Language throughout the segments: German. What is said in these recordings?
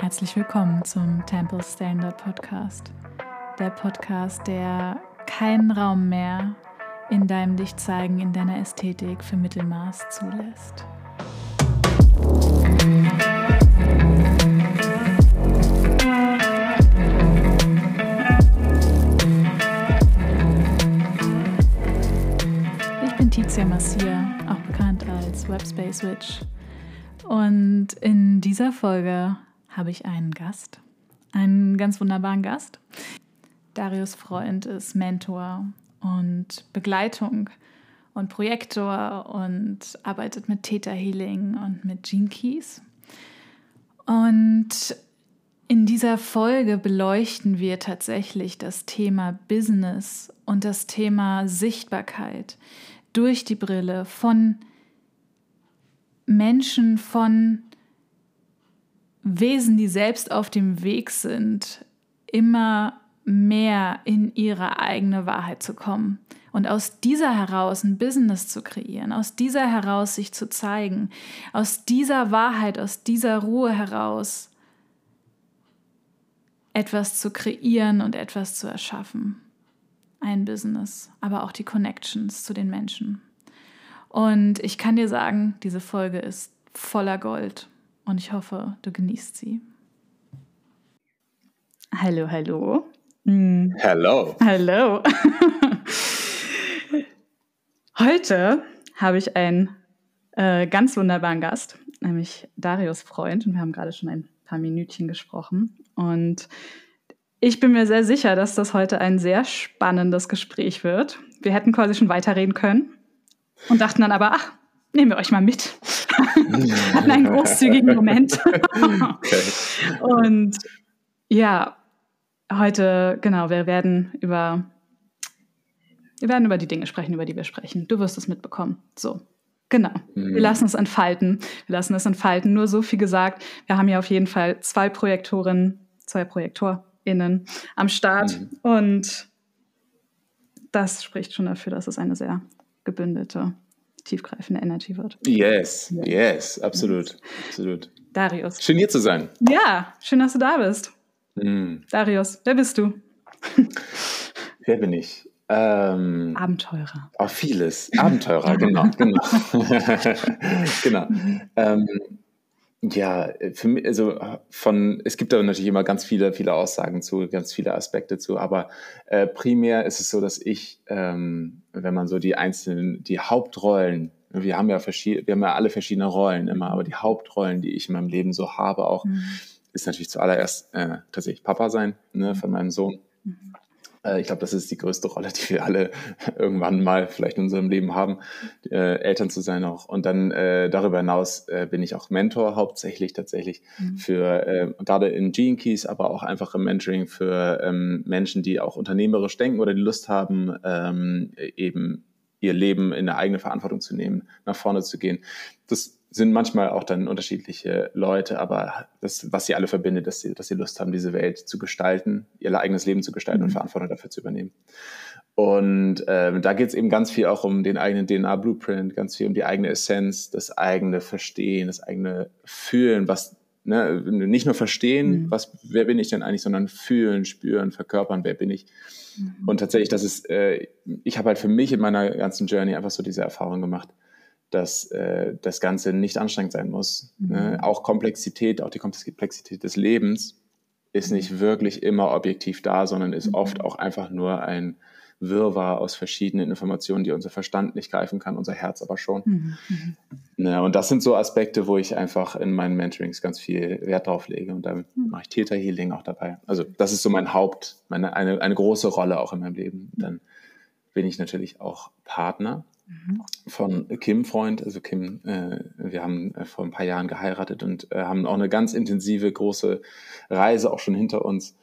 Herzlich willkommen zum Temple Standard Podcast. Der Podcast, der keinen Raum mehr in deinem Dichtzeigen, in deiner Ästhetik für Mittelmaß zulässt. Ich bin Tizia Massia, auch bekannt als Webspace Witch. Und in dieser Folge habe ich einen Gast, einen ganz wunderbaren Gast. Darius Freund ist Mentor und Begleitung und Projektor und arbeitet mit Theta Healing und mit Gene Keys. Und in dieser Folge beleuchten wir tatsächlich das Thema Business und das Thema Sichtbarkeit durch die Brille von Menschen, von Wesen, die selbst auf dem Weg sind, immer mehr in ihre eigene Wahrheit zu kommen und aus dieser heraus ein Business zu kreieren, aus dieser heraus sich zu zeigen, aus dieser Wahrheit, aus dieser Ruhe heraus etwas zu kreieren und etwas zu erschaffen. Ein Business, aber auch die Connections zu den Menschen. Und ich kann dir sagen, diese Folge ist voller Gold und ich hoffe, du genießt sie. Hallo, hallo. Hm. Hallo. Hallo. Heute habe ich einen äh, ganz wunderbaren Gast, nämlich Darius Freund. Und wir haben gerade schon ein paar Minütchen gesprochen. Und ich bin mir sehr sicher, dass das heute ein sehr spannendes Gespräch wird. Wir hätten quasi schon weiterreden können und dachten dann aber, ach, nehmen wir euch mal mit. Hatten einen großzügigen Moment. okay. Und ja, heute, genau, wir werden über wir werden über die Dinge sprechen, über die wir sprechen. Du wirst es mitbekommen. So, genau. Mhm. Wir lassen es entfalten. Wir lassen es entfalten. Nur so viel gesagt. Wir haben ja auf jeden Fall zwei Projektorinnen, zwei ProjektorInnen am Start. Mhm. Und das spricht schon dafür, dass es eine sehr gebündelte, tiefgreifende Energy wird. Yes, yes, absolut, absolut. Darius. Schön hier zu sein. Ja, schön, dass du da bist. Mhm. Darius, wer bist du? wer bin ich? Ähm, Abenteurer. Auch vieles. Abenteurer, genau, genau. genau. Ähm, ja, für mich, also von, es gibt da natürlich immer ganz viele, viele Aussagen zu, ganz viele Aspekte zu, aber äh, primär ist es so, dass ich, ähm, wenn man so die einzelnen, die Hauptrollen, wir haben ja verschiedene, wir haben ja alle verschiedene Rollen immer, aber die Hauptrollen, die ich in meinem Leben so habe, auch, mhm. ist natürlich zuallererst äh, tatsächlich Papa sein, ne, von meinem Sohn. Mhm. Äh, ich glaube, das ist die größte Rolle, die wir alle irgendwann mal vielleicht in unserem Leben haben, äh, Eltern zu sein auch. Und dann äh, darüber hinaus äh, bin ich auch Mentor hauptsächlich tatsächlich mhm. für äh, gerade in Gene Keys, aber auch einfach im Mentoring für ähm, Menschen, die auch unternehmerisch denken oder die Lust haben, ähm, eben ihr Leben in der eigene Verantwortung zu nehmen, nach vorne zu gehen. Das sind manchmal auch dann unterschiedliche Leute, aber das, was sie alle verbindet, dass sie, dass sie Lust haben, diese Welt zu gestalten, ihr eigenes Leben zu gestalten mhm. und Verantwortung dafür zu übernehmen. Und ähm, da geht es eben ganz viel auch um den eigenen DNA-Blueprint, ganz viel um die eigene Essenz, das eigene Verstehen, das eigene Fühlen, was ne, nicht nur verstehen, mhm. was, wer bin ich denn eigentlich, sondern fühlen, spüren, verkörpern, wer bin ich. Mhm. Und tatsächlich, das ist, äh, ich habe halt für mich in meiner ganzen Journey einfach so diese Erfahrung gemacht dass äh, das Ganze nicht anstrengend sein muss. Mhm. Ne? Auch Komplexität, auch die Komplexität des Lebens ist nicht wirklich immer objektiv da, sondern ist mhm. oft auch einfach nur ein Wirrwarr aus verschiedenen Informationen, die unser Verstand nicht greifen kann, unser Herz aber schon. Mhm. mhm. Ne, und das sind so Aspekte, wo ich einfach in meinen Mentorings ganz viel Wert drauf lege. Und da mhm. mache ich Theta Healing auch dabei. Also das ist so mein Haupt, meine, eine, eine große Rolle auch in meinem Leben. Dann bin ich natürlich auch Partner Mhm. von Kim Freund. Also Kim, äh, wir haben äh, vor ein paar Jahren geheiratet und äh, haben auch eine ganz intensive, große Reise auch schon hinter uns.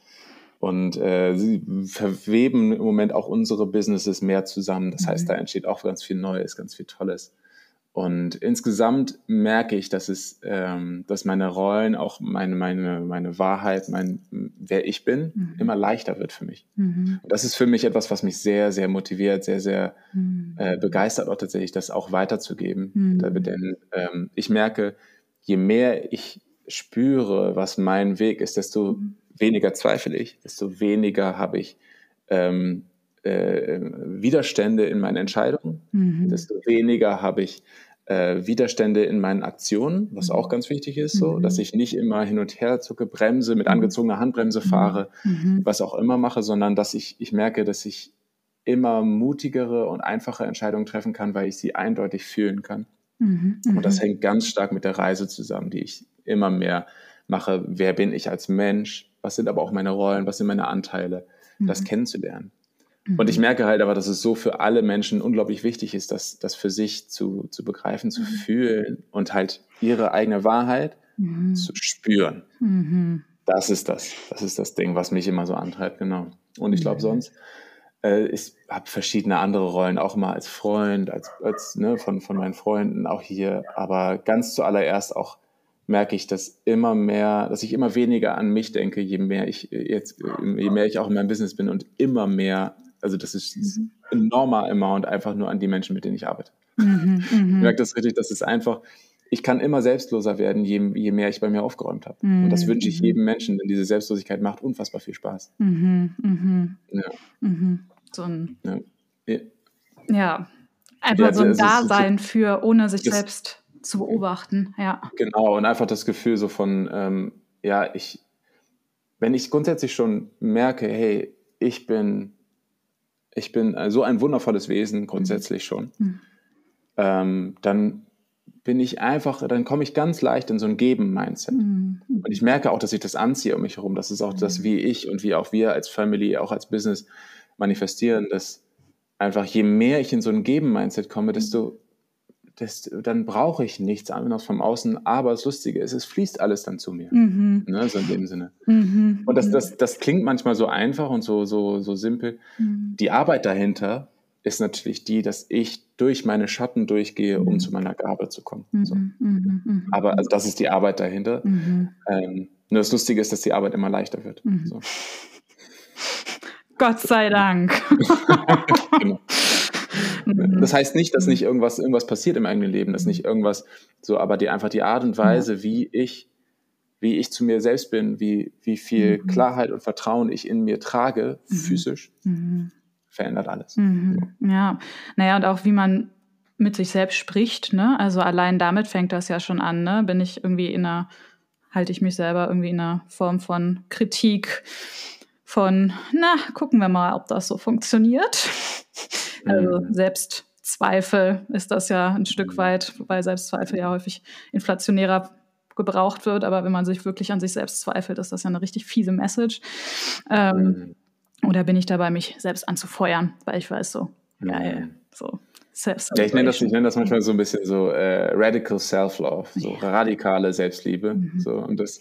Und äh, sie verweben im Moment auch unsere Businesses mehr zusammen. Das mhm. heißt, da entsteht auch ganz viel Neues, ganz viel Tolles. Und insgesamt merke ich, dass es, ähm, dass meine Rollen, auch meine, meine, meine Wahrheit, mein, wer ich bin, mhm. immer leichter wird für mich. Mhm. Und das ist für mich etwas, was mich sehr, sehr motiviert, sehr, sehr mhm. äh, begeistert, auch tatsächlich, das auch weiterzugeben. Mhm. Denn ähm, ich merke, je mehr ich spüre, was mein Weg ist, desto mhm. weniger zweifle ich, desto weniger habe ich ähm, äh, Widerstände in meinen Entscheidungen, mhm. desto weniger habe ich äh, Widerstände in meinen Aktionen, was auch ganz wichtig ist, so, dass mhm. ich nicht immer hin und her zucke, bremse, mit mhm. angezogener Handbremse fahre, mhm. was auch immer mache, sondern dass ich, ich merke, dass ich immer mutigere und einfache Entscheidungen treffen kann, weil ich sie eindeutig fühlen kann. Mhm. Und das hängt ganz stark mit der Reise zusammen, die ich immer mehr mache. Wer bin ich als Mensch? Was sind aber auch meine Rollen? Was sind meine Anteile? Das kennenzulernen. Und ich mhm. merke halt aber, dass es so für alle Menschen unglaublich wichtig ist, das, das für sich zu, zu begreifen, zu mhm. fühlen und halt ihre eigene Wahrheit mhm. zu spüren. Mhm. Das ist das. Das ist das Ding, was mich immer so antreibt, genau. Und ich glaube, sonst, äh, ich habe verschiedene andere Rollen, auch immer als Freund, als, als ne, von, von meinen Freunden, auch hier. Aber ganz zuallererst auch merke ich, dass immer mehr, dass ich immer weniger an mich denke, je mehr ich jetzt, je mehr ich auch in meinem Business bin und immer mehr also das ist mhm. ein enormer Amount einfach nur an die Menschen, mit denen ich arbeite. Mhm, ich mhm. merke das richtig, das ist einfach, ich kann immer selbstloser werden, je, je mehr ich bei mir aufgeräumt habe. Mhm. Und das wünsche ich jedem Menschen, denn diese Selbstlosigkeit macht unfassbar viel Spaß. Mhm, mhm. Ja. Mhm. So ein, ja. ja. ja. einfach so ein Dasein für, ohne sich selbst zu beobachten. Ja. Genau, und einfach das Gefühl so von, ähm, ja, ich, wenn ich grundsätzlich schon merke, hey, ich bin ich bin so ein wundervolles Wesen grundsätzlich schon, mhm. ähm, dann bin ich einfach, dann komme ich ganz leicht in so ein Geben-Mindset. Mhm. Und ich merke auch, dass ich das anziehe um mich herum. Das ist auch mhm. das, wie ich und wie auch wir als Family, auch als Business manifestieren, dass einfach je mehr ich in so ein Geben-Mindset komme, desto das, dann brauche ich nichts anderes vom Außen. Aber das Lustige ist, es fließt alles dann zu mir. Mhm. Ne, so in dem Sinne. Mhm. Und das, das, das klingt manchmal so einfach und so, so, so simpel. Mhm. Die Arbeit dahinter ist natürlich die, dass ich durch meine Schatten durchgehe, um mhm. zu meiner Gabe zu kommen. So. Mhm. Mhm. Aber also das ist die Arbeit dahinter. Ähm, nur das Lustige ist, dass die Arbeit immer leichter wird. So. Gott sei Dank. genau. Mhm. Das heißt nicht, dass nicht irgendwas, irgendwas passiert im eigenen Leben, dass nicht irgendwas so, aber die einfach die Art und Weise, ja. wie ich, wie ich zu mir selbst bin, wie, wie viel mhm. Klarheit und Vertrauen ich in mir trage, mhm. physisch, mhm. verändert alles. Mhm. So. Ja, naja, und auch wie man mit sich selbst spricht, ne? Also allein damit fängt das ja schon an, ne? Bin ich irgendwie in einer, halte ich mich selber irgendwie in einer Form von Kritik, von, na, gucken wir mal, ob das so funktioniert. Also mhm. Selbstzweifel ist das ja ein Stück mhm. weit, wobei Selbstzweifel ja häufig inflationärer gebraucht wird, aber wenn man sich wirklich an sich selbst zweifelt, ist das ja eine richtig fiese Message. Ähm, mhm. Oder bin ich dabei, mich selbst anzufeuern, weil ich weiß so, mhm. geil, so. Ja, ich nenne das, ich das manchmal so ein bisschen so äh, Radical Self-Love, so ja. radikale Selbstliebe. Mhm. So, und das,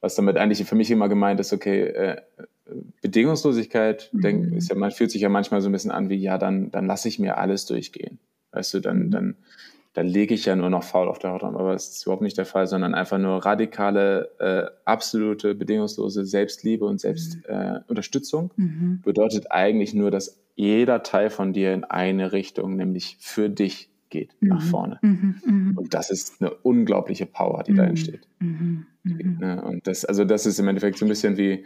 was damit eigentlich für mich immer gemeint ist, okay, äh, Bedingungslosigkeit, mhm. denk, ist ja, man fühlt sich ja manchmal so ein bisschen an wie, ja, dann, dann lasse ich mir alles durchgehen. Weißt du, dann, mhm. dann, dann lege ich ja nur noch faul auf der Haut aber das ist überhaupt nicht der Fall, sondern einfach nur radikale, äh, absolute, bedingungslose Selbstliebe und Selbstunterstützung mhm. äh, mhm. bedeutet eigentlich nur, dass jeder Teil von dir in eine Richtung, nämlich für dich geht, mhm. nach vorne. Mhm. Und das ist eine unglaubliche Power, die da entsteht. Ne, und das, also das ist im Endeffekt so ein bisschen wie,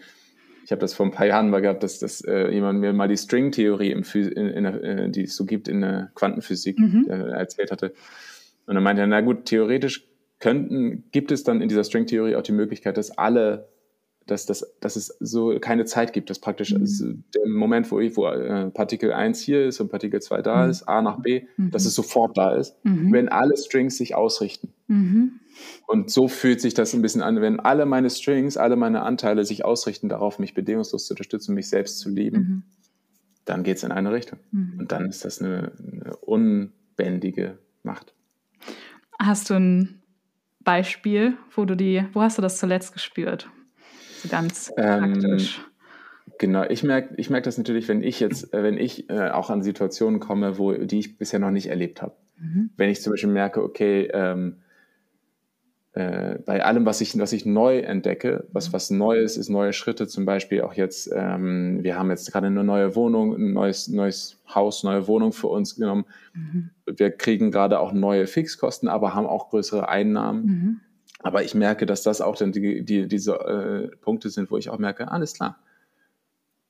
habe das vor ein paar Jahren mal gehabt, dass, dass äh, jemand mir mal die String-Theorie, in, in, in, äh, die es so gibt in der Quantenphysik, mhm. äh, erzählt hatte. Und dann meinte er, na gut, theoretisch könnten, gibt es dann in dieser String-Theorie auch die Möglichkeit, dass alle dass, dass, dass es so keine Zeit gibt, dass praktisch mhm. also der Moment, wo, ich, wo äh, Partikel 1 hier ist und Partikel 2 da mhm. ist, A nach B, mhm. dass es sofort da ist, mhm. wenn alle Strings sich ausrichten. Mhm. Und so fühlt sich das ein bisschen an, wenn alle meine Strings, alle meine Anteile sich ausrichten darauf, mich bedingungslos zu unterstützen, mich selbst zu lieben, mhm. dann geht es in eine Richtung. Und dann ist das eine, eine unbändige Macht. Hast du ein Beispiel, wo du die, wo hast du das zuletzt gespürt? So ganz ähm, praktisch. Genau, ich merke ich merk das natürlich, wenn ich jetzt, äh, wenn ich äh, auch an Situationen komme, wo die ich bisher noch nicht erlebt habe. Mhm. Wenn ich zum Beispiel merke, okay, ähm, äh, bei allem, was ich, was ich neu entdecke, was, was Neues ist, neue Schritte, zum Beispiel auch jetzt, ähm, wir haben jetzt gerade eine neue Wohnung, ein neues, neues Haus, neue Wohnung für uns genommen. Mhm. Wir kriegen gerade auch neue Fixkosten, aber haben auch größere Einnahmen. Mhm Aber ich merke, dass das auch dann die, die, diese äh, Punkte sind, wo ich auch merke, alles klar.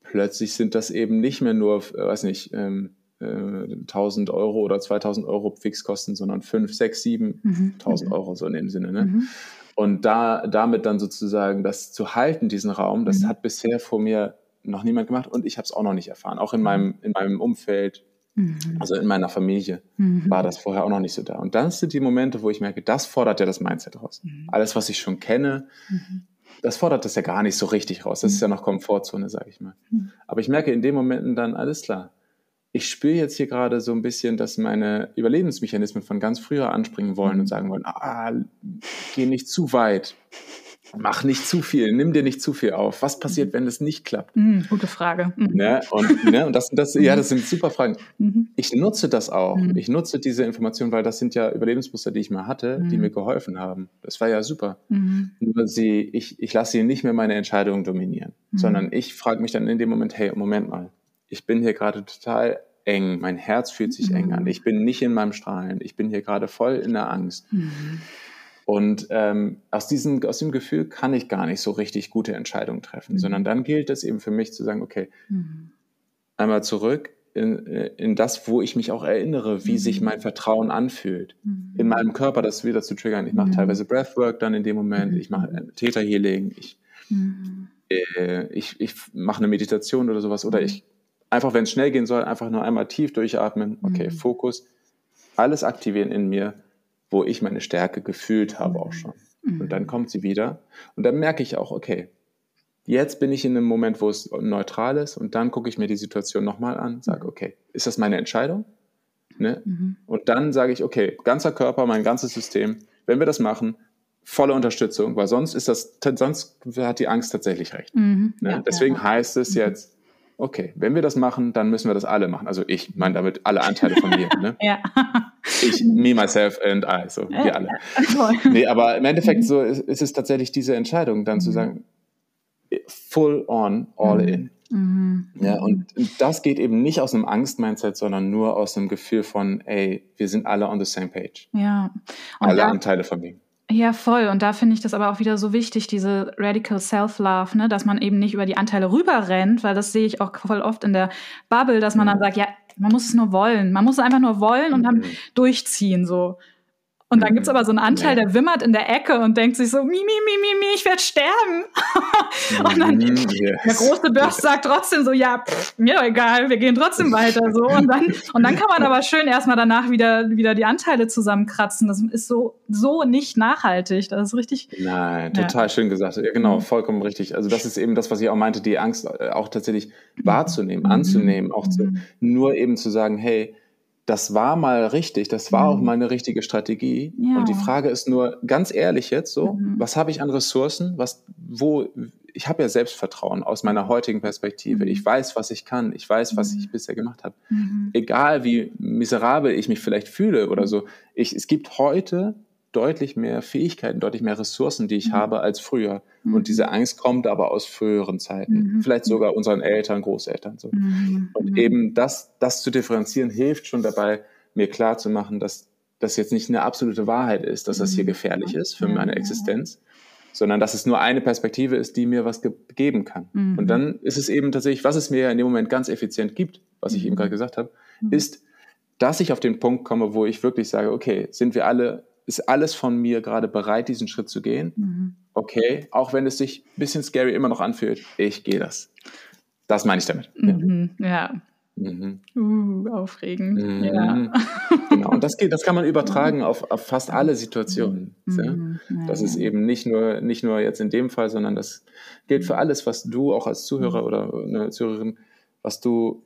Plötzlich sind das eben nicht mehr nur, äh, weiß nicht, ähm, äh, 1000 Euro oder 2000 Euro Fixkosten, sondern 5, 6, 7.000 mhm. Euro so in dem Sinne. Ne? Mhm. Und da, damit dann sozusagen das zu halten, diesen Raum, das mhm. hat bisher vor mir noch niemand gemacht und ich habe es auch noch nicht erfahren. Auch in mhm. meinem, in meinem Umfeld, mhm. also in meiner Familie, mhm. war das vorher auch noch nicht so da. Und dann sind die Momente, wo ich merke, das fordert ja das Mindset raus. Mhm. Alles, was ich schon kenne, mhm. das fordert das ja gar nicht so richtig raus. Das ist ja noch Komfortzone, sage ich mal. Aber ich merke in den Momenten dann, alles klar, ich spüre jetzt hier gerade so ein bisschen, dass meine Überlebensmechanismen von ganz früher anspringen wollen und sagen wollen, ah, geh nicht zu weit, mach nicht zu viel, nimm dir nicht zu viel auf. Was passiert, wenn es nicht klappt? Mhm, gute Frage. Mhm. Ne? Und, ne? und das, das, ja, das sind super Fragen. Mhm. Ich nutze das auch. Mhm. Ich nutze diese Informationen, weil das sind ja Überlebensmuster, die ich mal hatte, die mhm. mir geholfen haben. Das war ja super. Mhm. Nur sie, ich, ich lasse sie nicht mehr meine Entscheidungen dominieren, sondern ich frage mich dann in dem Moment, hey, Moment mal, ich bin hier gerade total eng, mein Herz fühlt sich mhm. eng an, ich bin nicht in meinem Strahlen, ich bin hier gerade voll in der Angst. Mhm. Und ähm, aus, diesem, aus dem Gefühl kann ich gar nicht so richtig gute Entscheidungen treffen, mhm. sondern dann gilt es eben für mich zu sagen, okay, mhm. einmal zurück in, in das, wo ich mich auch erinnere, wie sich mhm. mein Vertrauen anfühlt. Mhm. In meinem Körper das wieder zu triggern. Ich mache teilweise Breathwork dann in dem Moment, ich mache Theta Healing, ich, äh, ich, ich mache eine Meditation oder sowas oder ich einfach, wenn es schnell gehen soll, einfach nur einmal tief durchatmen. Okay, mhm. Fokus, alles aktivieren in mir, wo ich meine Stärke gefühlt habe auch schon. Mhm. Und dann kommt sie wieder. Und dann merke ich auch, okay, jetzt bin ich in einem Moment, wo es neutral ist. Und dann gucke ich mir die Situation nochmal an, sage, okay, ist das meine Entscheidung? Ne? Mhm. Und dann sage ich, okay, ganzer Körper, mein ganzes System, wenn wir das machen, volle Unterstützung, weil sonst ist das, sonst hat die Angst tatsächlich recht. Mhm. Ne? Ja, Deswegen ja. heißt es mhm. jetzt, okay, wenn wir das machen, dann müssen wir das alle machen. Also ich meine damit alle Anteile von mir. Ne? ja. Ich, me, myself and I, so wir alle. nee, aber im Endeffekt so ist, ist, es tatsächlich diese Entscheidung, dann mhm. zu sagen, full on, all mhm. in. Mhm. Ja, und das geht eben nicht aus einem Angst-Mindset, sondern nur aus einem Gefühl von, ey, wir sind alle on the same page. Ja. Und alle Anteile von mir. Ja, voll. Und da finde ich das aber auch wieder so wichtig, diese Radical Self-Love, ne? dass man eben nicht über die Anteile rüberrennt, weil das sehe ich auch voll oft in der Bubble, dass man dann sagt, ja, man muss es nur wollen. Man muss es einfach nur wollen und dann mhm. durchziehen, so. Und dann gibt's aber so einen Anteil, der wimmert in der Ecke und denkt sich so, mi, mi, mi, mi, mi, ich werde sterben. und dann yes. der große Burst sagt trotzdem so, ja, pff, mir doch egal, wir gehen trotzdem weiter. So. Und, dann, und dann kann man aber schön erstmal danach wieder, wieder die Anteile zusammenkratzen. Das ist so, so nicht nachhaltig. Das ist richtig. Nein, total ja. schön gesagt. Ja, genau, mhm. vollkommen richtig. Also das ist eben das, was ich auch meinte, die Angst äh, auch tatsächlich wahrzunehmen, mhm. anzunehmen, auch zu, mhm. nur eben zu sagen, hey, das war mal richtig, das war mhm. auch mal eine richtige Strategie. Ja. Und die Frage ist nur, ganz ehrlich jetzt so, mhm. was habe ich an Ressourcen? Was, wo, ich habe ja Selbstvertrauen aus meiner heutigen Perspektive. Mhm. Ich weiß, was ich kann. Ich weiß, was ich mhm. bisher gemacht habe. Mhm. Egal wie miserabel ich mich vielleicht fühle oder so. Ich, es gibt heute deutlich mehr Fähigkeiten, deutlich mehr Ressourcen, die ich mhm. habe als früher. Mhm. Und diese Angst kommt aber aus früheren Zeiten, mhm. vielleicht sogar unseren Eltern, Großeltern. So. Mhm. Und mhm. eben das, das zu differenzieren, hilft schon dabei, mir klar zu machen, dass das jetzt nicht eine absolute Wahrheit ist, dass das hier mhm. gefährlich ist für meine Existenz, sondern dass es nur eine Perspektive ist, die mir was ge geben kann. Und dann ist es eben tatsächlich, was es mir in dem Moment ganz effizient gibt, was ich eben gerade gesagt habe, ist, dass ich auf den Punkt komme, wo ich wirklich sage, okay, sind wir alle ist alles von mir gerade bereit, diesen Schritt zu gehen? Mhm. Okay, auch wenn es sich ein bisschen scary immer noch anfühlt, ich gehe das. Das meine ich damit. Mhm, ja. Mhm. Uh, aufregend. Mhm. Ja. Genau, und das, geht, das kann man übertragen auf, auf fast alle Situationen. Mhm. Ja? Das ist eben nicht nur, nicht nur jetzt in dem Fall, sondern das gilt für alles, was du auch als Zuhörer mhm. oder eine Zuhörerin, was du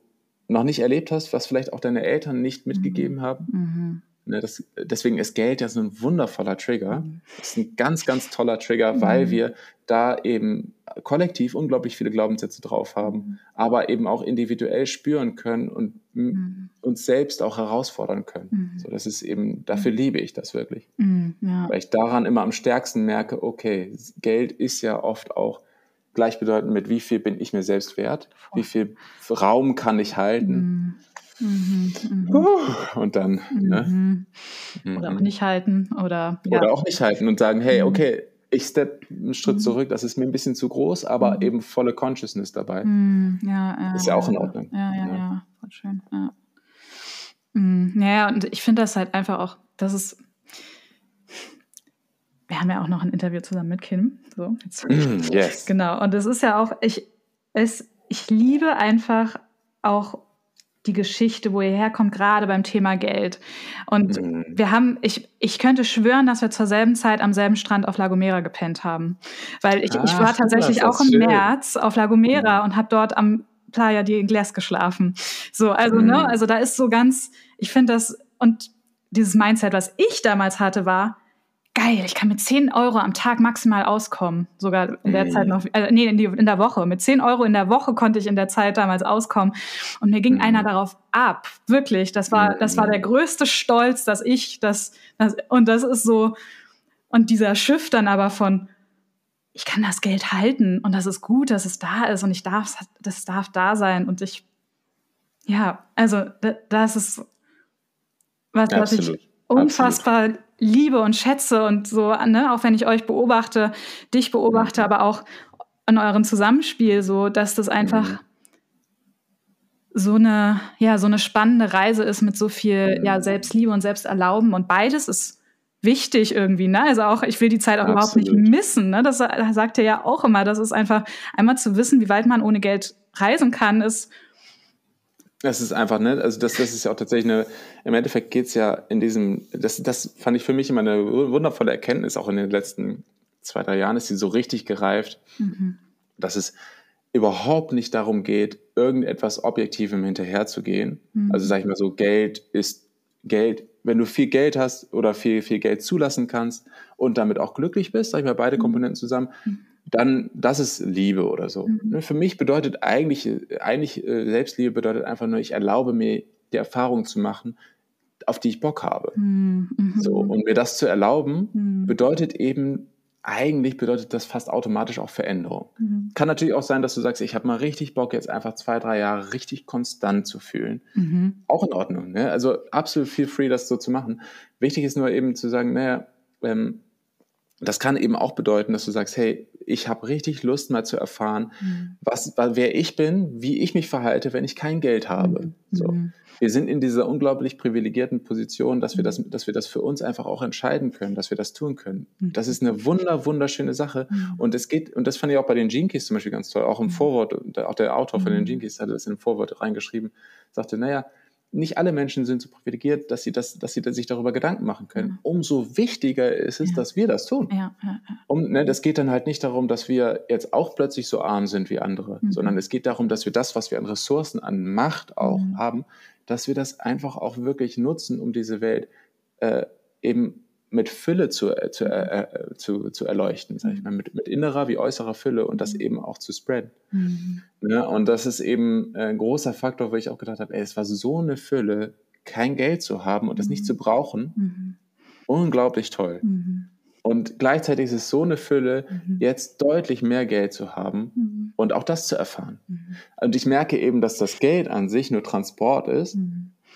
noch nicht erlebt hast, was vielleicht auch deine Eltern nicht mitgegeben mhm. haben. Ne, das, deswegen ist Geld ja so ein wundervoller Trigger. Mhm. Das ist ein ganz, ganz toller Trigger, mhm. weil wir da eben kollektiv unglaublich viele Glaubenssätze drauf haben, mhm. aber eben auch individuell spüren können und mhm. uns selbst auch herausfordern können. Mhm. So, das ist eben, dafür mhm. liebe ich das wirklich. Ja. Weil ich daran immer am stärksten merke, okay, Geld ist ja oft auch gleichbedeutend mit, wie viel bin ich mir selbst wert, wie viel Raum kann ich halten Mhm, uh, und dann. Ne? Mhm. Oder auch nicht halten. Oder, ja. oder auch nicht halten und sagen, hey, okay, ich step einen Schritt zurück, das ist mir ein bisschen zu groß, aber eben volle Consciousness dabei. Ja, ja, ist ja auch in Ordnung. Ja, ja, ja, voll schön. Ja. Ja, und ich finde das halt einfach auch, das ist wir haben ja auch noch ein Interview zusammen mit Kim. So, mm, yes. Genau. Und es ist ja auch, ich, es, ich liebe einfach auch die Geschichte, wo ihr herkommt, gerade beim Thema Geld. Und mm. wir haben, ich, ich könnte schwören, dass wir zur selben Zeit am selben Strand auf La Gomera gepennt haben. Weil ich, ah, ich war tatsächlich auch im schön. März auf La Gomera mm. und habe dort am Playa di Ingles geschlafen. So, also, ne, also da ist so ganz, ich finde das, und dieses Mindset, was ich damals hatte, war, geil, ich kann mit 10 Euro am Tag maximal auskommen. Sogar in der mhm. Zeit noch, äh, nee, in, die, in, der Woche. Mit 10 Euro in der Woche konnte ich in der Zeit damals auskommen. Und mir ging mhm. einer darauf ab. Wirklich. Das war, das war der größte Stolz, dass ich das, das, und das ist so, und dieser Schiff dann aber von, ich kann das Geld halten und das ist gut, dass es da ist und ich darf, das darf da sein und ich, ja, also das ist was, was ich unfassbar Absolut liebe und schätze und so, ne, auch wenn ich euch beobachte, dich beobachte, aber auch in eurem Zusammenspiel, so, dass das einfach mhm. so eine, ja, so eine spannende Reise ist mit so viel, ja, Selbstliebe und Selbsterlauben und beides ist wichtig irgendwie, ne? Also auch, ich will die Zeit auch Absolut. überhaupt nicht missen, ne? Das sagt ihr ja auch immer, das ist einfach einmal zu wissen, wie weit man ohne Geld reisen kann, ist das ist einfach, ne, also das, das ist ja auch tatsächlich eine, im Endeffekt geht es ja in diesem, das, das fand ich für mich immer eine wundervolle Erkenntnis, auch in den letzten zwei, drei Jahren ist sie so richtig gereift, mhm. dass es überhaupt nicht darum geht, irgendetwas Objektivem hinterherzugehen. Mhm. Also sag ich mal so, Geld ist Geld, wenn du viel Geld hast oder viel, viel Geld zulassen kannst und damit auch glücklich bist, sag ich mal, beide mhm. Komponenten zusammen, mhm dann das ist Liebe oder so. Mhm. Ne, für mich bedeutet eigentlich, eigentlich äh, Selbstliebe bedeutet einfach nur, ich erlaube mir die Erfahrung zu machen, auf die ich Bock habe. Mhm. mhm. So, und mir das zu erlauben, mhm. bedeutet eben, eigentlich bedeutet das fast automatisch auch Veränderung. Mhm. Kann natürlich auch sein, dass du sagst, ich habe mal richtig Bock, jetzt einfach zwei, drei Jahre richtig konstant zu fühlen. Mhm. Auch in Ordnung. Ne? Also absolut feel free, das so zu machen. Wichtig ist nur eben zu sagen, naja, ähm, das kann eben auch bedeuten, dass du sagst, hey, ich habe richtig Lust mal zu erfahren, mhm. was, wer ich bin, wie ich mich verhalte, wenn ich kein Geld habe. Mhm. So. Mhm. Wir sind in dieser unglaublich privilegierten Position, dass wir das, dass wir das für uns einfach auch entscheiden können, dass wir das tun können. Mhm. Das ist eine wunder, wunderschöne Sache. Mhm. Und es geht, und das fand ich auch bei den Keys zum Beispiel ganz toll, auch im mhm. Vorwort, auch der Autor von den Keys hatte das in im Vorwort reingeschrieben, sagte, naja, nicht alle Menschen sind so privilegiert, dass sie, das, dass sie sich darüber Gedanken machen können. Mhm. Umso wichtiger ist es, ja. dass wir das tun. Ja, ja, um, ne, das geht dann halt nicht darum, dass wir jetzt auch plötzlich so arm sind wie andere, mhm. sondern es geht darum, dass wir das, was wir an Ressourcen, an Macht auch mhm. haben, dass wir das einfach auch wirklich nutzen, um diese Welt äh, eben mit Fülle zu, äh, zu, äh, äh, zu, zu erleuchten, sag ich mal, mit, mit innerer wie äußerer Fülle und das mhm. eben auch zu spreaden. Mhm. Ne? Und das ist eben ein großer Faktor, wo ich auch gedacht habe, ey, es war so eine Fülle, kein Geld zu haben und das nicht zu mhm. brauchen. Mhm. Unglaublich toll. Mhm. Und gleichzeitig ist es so eine Fülle, mhm. jetzt deutlich mehr Geld zu haben und auch das zu erfahren. Und ich merke eben, dass das Geld an sich nur Transport ist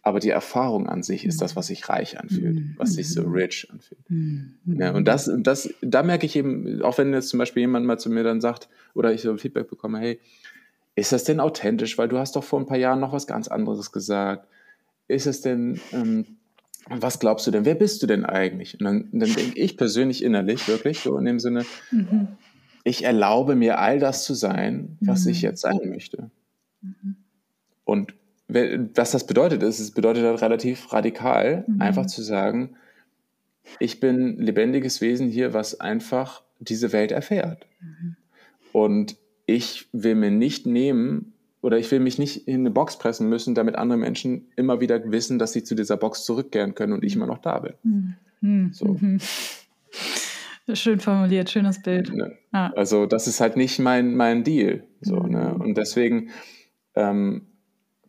aber die Erfahrung an sich ist das, was sich reich anfühlt, mhm. was sich so rich anfühlt. Mhm. Ja, und das, das, da merke ich eben, auch wenn jetzt zum Beispiel jemand mal zu mir dann sagt, oder ich so Feedback bekomme, hey, ist das denn authentisch? Weil du hast doch vor ein paar Jahren noch was ganz anderes gesagt. Ist es denn, ähm, was glaubst du denn? Wer bist du denn eigentlich? Und dann, dann denke ich persönlich innerlich wirklich so in dem Sinne, mhm. ich erlaube mir all das zu sein, was ich mhm. jetzt sein möchte. Mhm. Und was das bedeutet ist, es bedeutet halt relativ radikal, mhm. einfach zu sagen, ich bin lebendiges Wesen hier, was einfach diese Welt erfährt. Mhm. Und ich will mir nicht nehmen oder ich will mich nicht in eine Box pressen müssen, damit andere Menschen immer wieder wissen, dass sie zu dieser Box zurückkehren können und ich immer noch da bin. Mhm. mhm. So. Mhm. Schön formuliert, schönes Bild. Ne? Ah. Also das ist halt nicht mein, mein Deal. So, mhm. ne? Und deswegen ähm,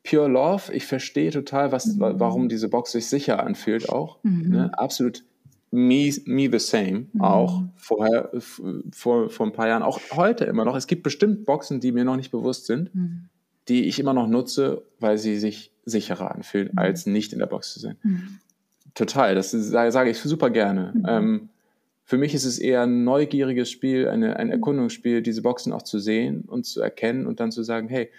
Pure Love, ich verstehe total, was, mhm. warum diese Box sich sicher anfühlt auch. Mhm. Ne? Absolut me, me the same mhm. auch. Vorher, vor, vor ein paar Jahren, auch heute immer noch. Es gibt bestimmt Boxen, die mir noch nicht bewusst sind, mhm. die ich immer noch nutze, weil sie sich sicherer anfühlen, mhm. als nicht in der Box zu sein. Mhm. Total, das sage ich super gerne. Ähm, für mich ist es eher ein neugieriges Spiel, eine, ein Erkundungsspiel, diese Boxen auch zu sehen und zu erkennen und dann zu sagen, hey,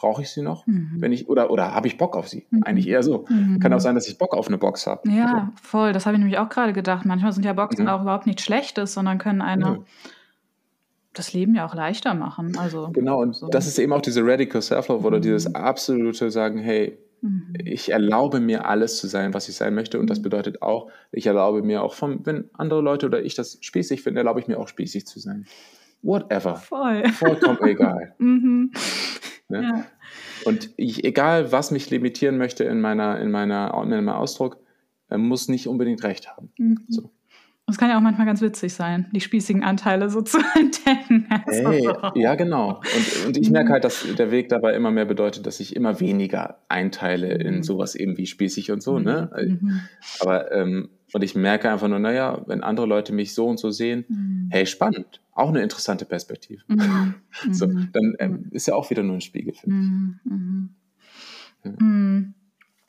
brauche ich sie noch? Mhm. Wenn ich, oder oder habe ich Bock auf sie? Mhm. Eigentlich eher so. Mhm. Kann auch sein, dass ich Bock auf eine Box habe. Ja, also. voll. Das habe ich nämlich auch gerade gedacht. Manchmal sind ja Boxen mhm. auch überhaupt nichts Schlechtes, sondern können eine das Leben ja auch leichter machen. Also, genau, und so. das ist eben auch diese Radical Self-Love oder dieses mhm. absolute Sagen, hey, mhm. ich erlaube mir alles zu sein, was ich sein möchte. Und das bedeutet auch, ich erlaube mir auch von, wenn andere Leute oder ich das spießig finde, erlaube ich mir auch spießig zu sein. Whatever. Voll. Vollkommen egal. mhm. Ne? Ja. Und ich, egal, was mich limitieren möchte in, meiner, in, meiner, in meinem Ausdruck, muss nicht unbedingt recht haben. Mhm. So. Es kann ja auch manchmal ganz witzig sein, die spießigen Anteile so zu entdecken. Also. Hey, ja, genau. Und, und ich merke mhm. halt, dass der Weg dabei immer mehr bedeutet, dass ich immer weniger einteile in mhm. sowas eben wie spießig und so. Ne? Mhm. Aber ähm, und ich merke einfach nur, naja, wenn andere Leute mich so und so sehen, mhm. hey, spannend, auch eine interessante Perspektive. Mhm. so, dann ähm, ist ja auch wieder nur ein Spiegel für mich. Ja.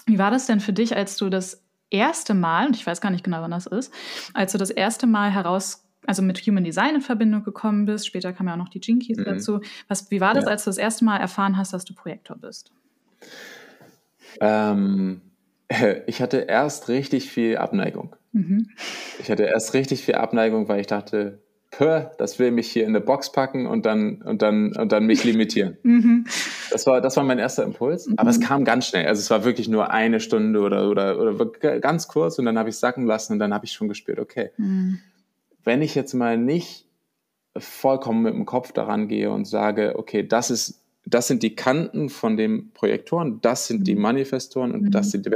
Wie war das denn für dich, als du das erste Mal, und ich weiß gar nicht genau, wann das ist, als du das erste Mal heraus, also mit Human Design in Verbindung gekommen bist, später kamen ja auch noch die Jinkies mhm. dazu. Was, wie war das, ja. als du das erste Mal erfahren hast, dass du Projektor bist? Ähm, ich hatte erst richtig viel Abneigung. Mhm. Ich hatte erst richtig viel Abneigung, weil ich dachte, das will mich hier in eine Box packen und dann, und dann, und dann mich limitieren. Mhm. Das war, das war mein erster Impuls. Mhm. Aber es kam ganz schnell. Also es war wirklich nur eine Stunde oder, oder, oder ganz kurz und dann habe ich sacken lassen und dann habe ich schon gespürt, okay, mhm. wenn ich jetzt mal nicht vollkommen mit dem Kopf daran gehe und sage, okay, das ist, das sind die Kanten von den Projektoren, das sind die mhm. Manifestoren und das mhm. sind,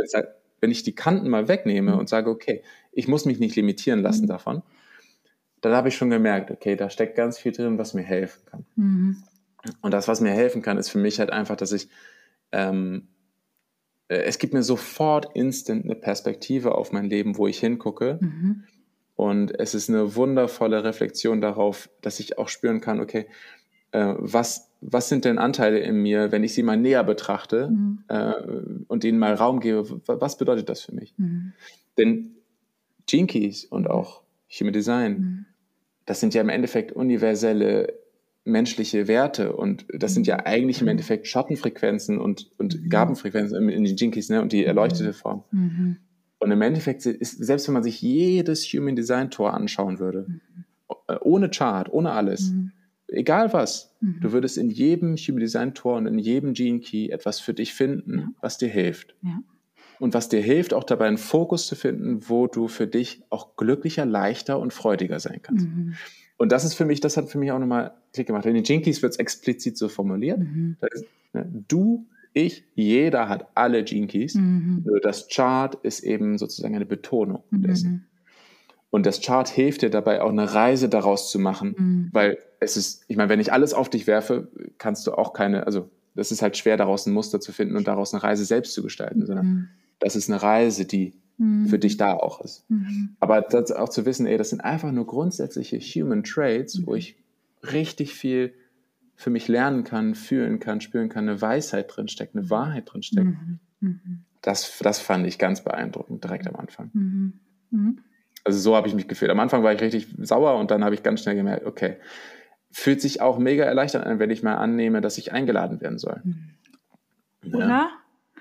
wenn ich die Kanten mal wegnehme mhm. und sage, okay, ich muss mich nicht limitieren lassen davon, dann habe ich schon gemerkt, okay, da steckt ganz viel drin, was mir helfen kann. Mhm. Und das, was mir helfen kann, ist für mich halt einfach, dass ich, ähm, äh, es gibt mir sofort instant eine Perspektive auf mein Leben, wo ich hingucke. Mhm. Und es ist eine wundervolle Reflexion darauf, dass ich auch spüren kann, okay, äh, was, was sind denn Anteile in mir, wenn ich sie mal näher betrachte mhm. äh, und ihnen mal Raum gebe, was bedeutet das für mich? Mhm. Denn Keys und auch Human Design mhm das sind ja im Endeffekt universelle menschliche Werte und das sind ja eigentlich im Endeffekt Schattenfrequenzen und, und mhm. Gabenfrequenzen in den Jinkies ne, und die erleuchtete mhm. Form. Mhm. Und im Endeffekt ist, selbst wenn man sich jedes Human Design Tor anschauen würde, mhm. ohne Chart, ohne alles, mhm. egal was, mhm. du würdest in jedem Human Design Tor und in jedem Gene Key etwas für dich finden, ja. was dir hilft. Ja und was dir hilft, auch dabei einen Fokus zu finden, wo du für dich auch glücklicher, leichter und freudiger sein kannst. Mhm. Und das ist für mich, das hat für mich auch nochmal Klick gemacht. In den Jinkies wird es explizit so formuliert. Mhm. Ist, ne, du, ich, jeder hat alle Jinkies. Mhm. Nur das Chart ist eben sozusagen eine Betonung mhm. dessen. Und das Chart hilft dir dabei, auch eine Reise daraus zu machen, mhm. weil es ist, ich meine, wenn ich alles auf dich werfe, kannst du auch keine, also das ist halt schwer, daraus ein Muster zu finden und daraus eine Reise selbst zu gestalten, sondern mhm das ist eine Reise, die mhm. für dich da auch ist. Mhm. Aber das auch zu wissen, ey, das sind einfach nur grundsätzliche Human Traits, mhm. wo ich richtig viel für mich lernen kann, fühlen kann, spüren kann, eine Weisheit drin steckt, eine Wahrheit drin steckt. Mhm. Mhm. Das, das fand ich ganz beeindruckend direkt am Anfang. Mhm. Also so habe ich mich gefühlt. Am Anfang war ich richtig sauer und dann habe ich ganz schnell gemerkt, okay, fühlt sich auch mega erleichtert an, wenn ich mal annehme, dass ich eingeladen werden soll. Oder? Ja.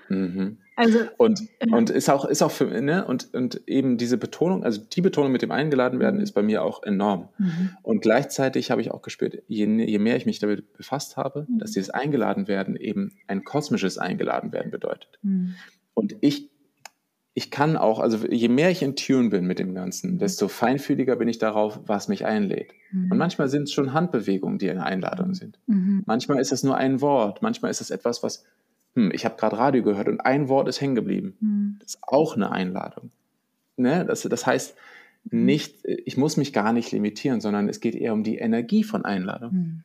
Mhm. Also, und, und ist auch, ist auch für, ne, und, und eben diese Betonung, also die Betonung mit dem eingeladen werden, ist bei mir auch enorm. Mhm. Und gleichzeitig habe ich auch gespürt, je, je mehr ich mich damit befasst habe, mhm. dass dieses eingeladen werden eben ein kosmisches eingeladen werden bedeutet. Mhm. Und ich, ich kann auch, also je mehr ich in Tune bin mit dem Ganzen, mhm. desto feinfühliger bin ich darauf, was mich einlädt. Mhm. Und manchmal sind es schon Handbewegungen, die eine Einladung sind. Mhm. Manchmal ist es nur ein Wort, manchmal ist es etwas, was hm, ich habe gerade Radio gehört und ein Wort ist hängen geblieben. Mhm. Das ist auch eine Einladung. Ne? Das, das heißt, hm. nicht, ich muss mich gar nicht limitieren, sondern es geht eher um die Energie von Einladung. Mhm.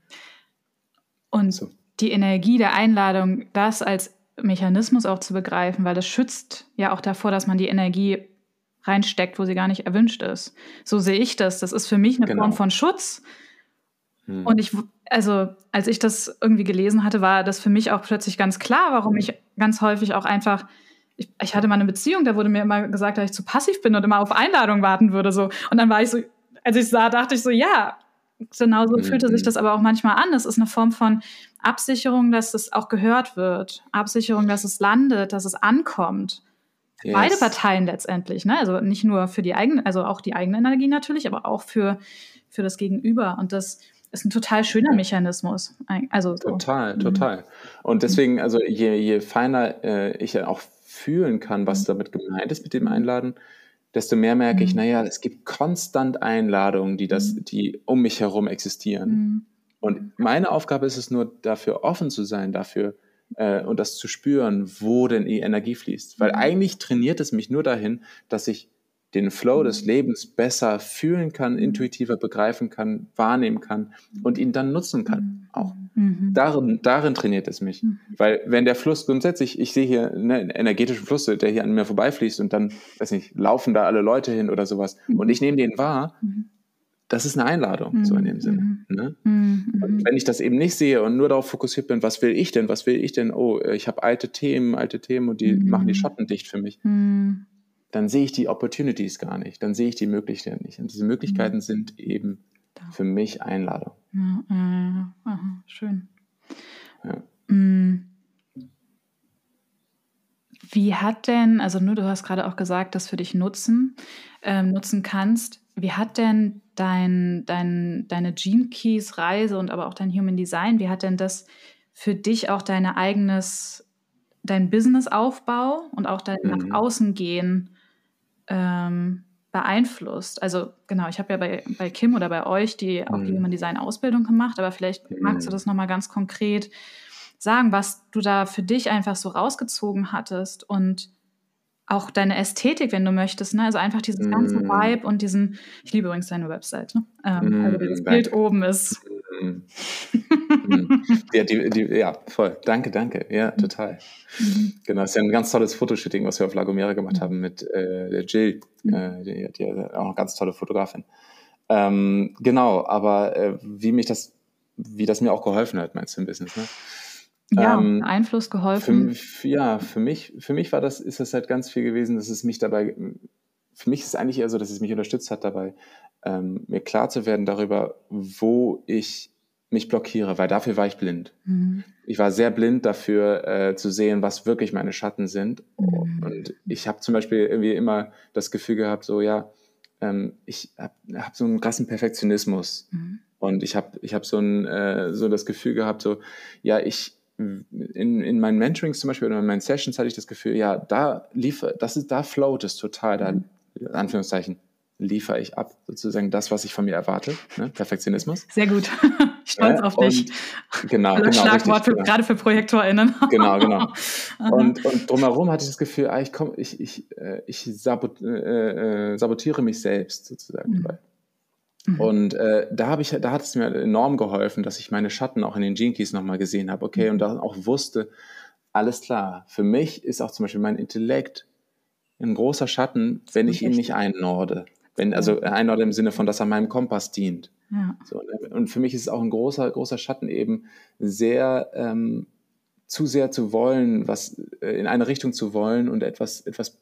Und so. die Energie der Einladung, das als Mechanismus auch zu begreifen, weil das schützt ja auch davor, dass man die Energie reinsteckt, wo sie gar nicht erwünscht ist. So sehe ich das. Das ist für mich eine genau. Form von Schutz, Mhm. Und ich, also als ich das irgendwie gelesen hatte, war das für mich auch plötzlich ganz klar, warum ich ganz häufig auch einfach ich, ich, hatte mal eine Beziehung, da wurde mir immer gesagt, dass ich zu passiv bin und immer auf Einladung warten würde. So. Und dann war ich so, als ich sah, dachte ich so, ja, genau so mhm. fühlte sich das aber auch manchmal an. Es ist eine Form von Absicherung, dass es auch gehört wird. Absicherung, dass es landet, dass es ankommt. Yes. Beide Parteien letztendlich, ne? Also nicht nur für die eigene, also auch die eigene Energie natürlich, aber auch für, für das Gegenüber. Und das ist ein total schöner Mechanismus. Also so. Total, mhm. total. Und deswegen, also je, je feiner äh, ich auch fühlen kann, was mhm. damit gemeint ist mit dem Einladen, desto mehr merke ich, mhm. naja, es gibt konstant Einladungen, die das, mhm. die um mich herum existieren. Und meine Aufgabe ist es nur, dafür offen zu sein, dafür äh, und das zu spüren, wo denn die Energie fließt. Weil eigentlich trainiert es mich nur dahin, dass ich den Flow des Lebens besser fühlen kann, intuitiver begreifen kann, wahrnehmen kann und ihn dann nutzen kann. Auch. Mhm. Darin, darin trainiert es mich. Mhm. Weil wenn der Fluss grundsätzlich, ich sehe hier einen energetischen Fluss, der hier an mir vorbeifließt und dann, weiß nicht, laufen da alle Leute hin oder sowas mhm. und ich nehme den wahr, mhm. das ist eine Einladung, so in dem Sinne. Mhm. Ne? Mhm. Und wenn ich das eben nicht sehe und nur darauf fokussiert bin, was will ich denn, was will ich denn, oh, ich habe alte Themen, alte Themen und die machen die Schatten dicht für mich dann sehe ich die Opportunities gar nicht, dann sehe ich die Möglichkeiten nicht. Und diese Möglichkeiten mhm. sind eben da. für mich Einladung. Ja, ja, Aha, schön. Mm. Wie hat denn, also nur du hast gerade auch gesagt, dass für dich nutzen, ähm, nutzen kannst, wie hat denn dein, dein, deine Gene Keys Reise und aber auch dein Human Design, wie hat denn das für dich auch dein eigenes, dein Businessaufbau und auch dein mhm. nach außen gehen ähm, beeinflusst? Also genau, ich habe ja bei, bei Kim oder bei euch die auch die mhm. Human Design Ausbildung gemacht, aber vielleicht magst du mhm. das nochmal ganz konkret sagen, was du da für dich einfach so rausgezogen hattest und auch deine Ästhetik, wenn du möchtest, ne? Also einfach dieses ganze mm. Vibe und diesen, ich liebe übrigens deine Website, ne? Ähm, also das Bild oben ist. Mm. ja, die, die, ja, voll. Danke, danke. Ja, total. Mhm. Genau, das ist ja ein ganz tolles Fotoshooting, was wir auf Lagomera gemacht mhm. haben mit äh, der Jill, mhm. äh, die, die auch eine ganz tolle Fotografin. Ähm, genau, aber äh, wie mich das, wie das mir auch geholfen hat, meinst du im Business, ne? Ja, ähm, Einfluss geholfen. Für, ja, für mich, für mich war das, ist das halt ganz viel gewesen, dass es mich dabei, für mich ist es eigentlich eher so, dass es mich unterstützt hat dabei, ähm, mir klar zu werden darüber, wo ich mich blockiere, weil dafür war ich blind. Mhm. Ich war sehr blind dafür äh, zu sehen, was wirklich meine Schatten sind. Mhm. Und ich habe zum Beispiel irgendwie immer das Gefühl gehabt, so ja, ähm, ich habe hab so einen krassen Perfektionismus. Mhm. Und ich habe ich hab so, ein, äh, so das Gefühl gehabt, so ja, ich in, in meinen Mentorings zum Beispiel oder in meinen Sessions hatte ich das Gefühl, ja, da liefert, das ist, da float es total, da, in Anführungszeichen, liefere ich ab, sozusagen das, was ich von mir erwarte. Ne? Perfektionismus. Sehr gut. Stolz ja, auf dich. Genau, genau. Schlagwort für, gerade für ProjektorInnen. genau, genau. Und, und drumherum hatte ich das Gefühl, ah, ich, komm, ich, ich, äh, ich sabot, äh, äh, sabotiere mich selbst sozusagen mhm. dabei. Mhm. Und äh, da habe ich, da hat es mir enorm geholfen, dass ich meine Schatten auch in den Jinkies nochmal gesehen habe, okay, mhm. und da auch wusste, alles klar, für mich ist auch zum Beispiel mein Intellekt ein großer Schatten, wenn ich ihn nicht einnorde. Wenn, also einorde im Sinne von, dass er meinem Kompass dient. Ja. So, ne? und für mich ist es auch ein großer, großer Schatten eben sehr ähm, zu sehr zu wollen, was äh, in eine Richtung zu wollen und etwas, etwas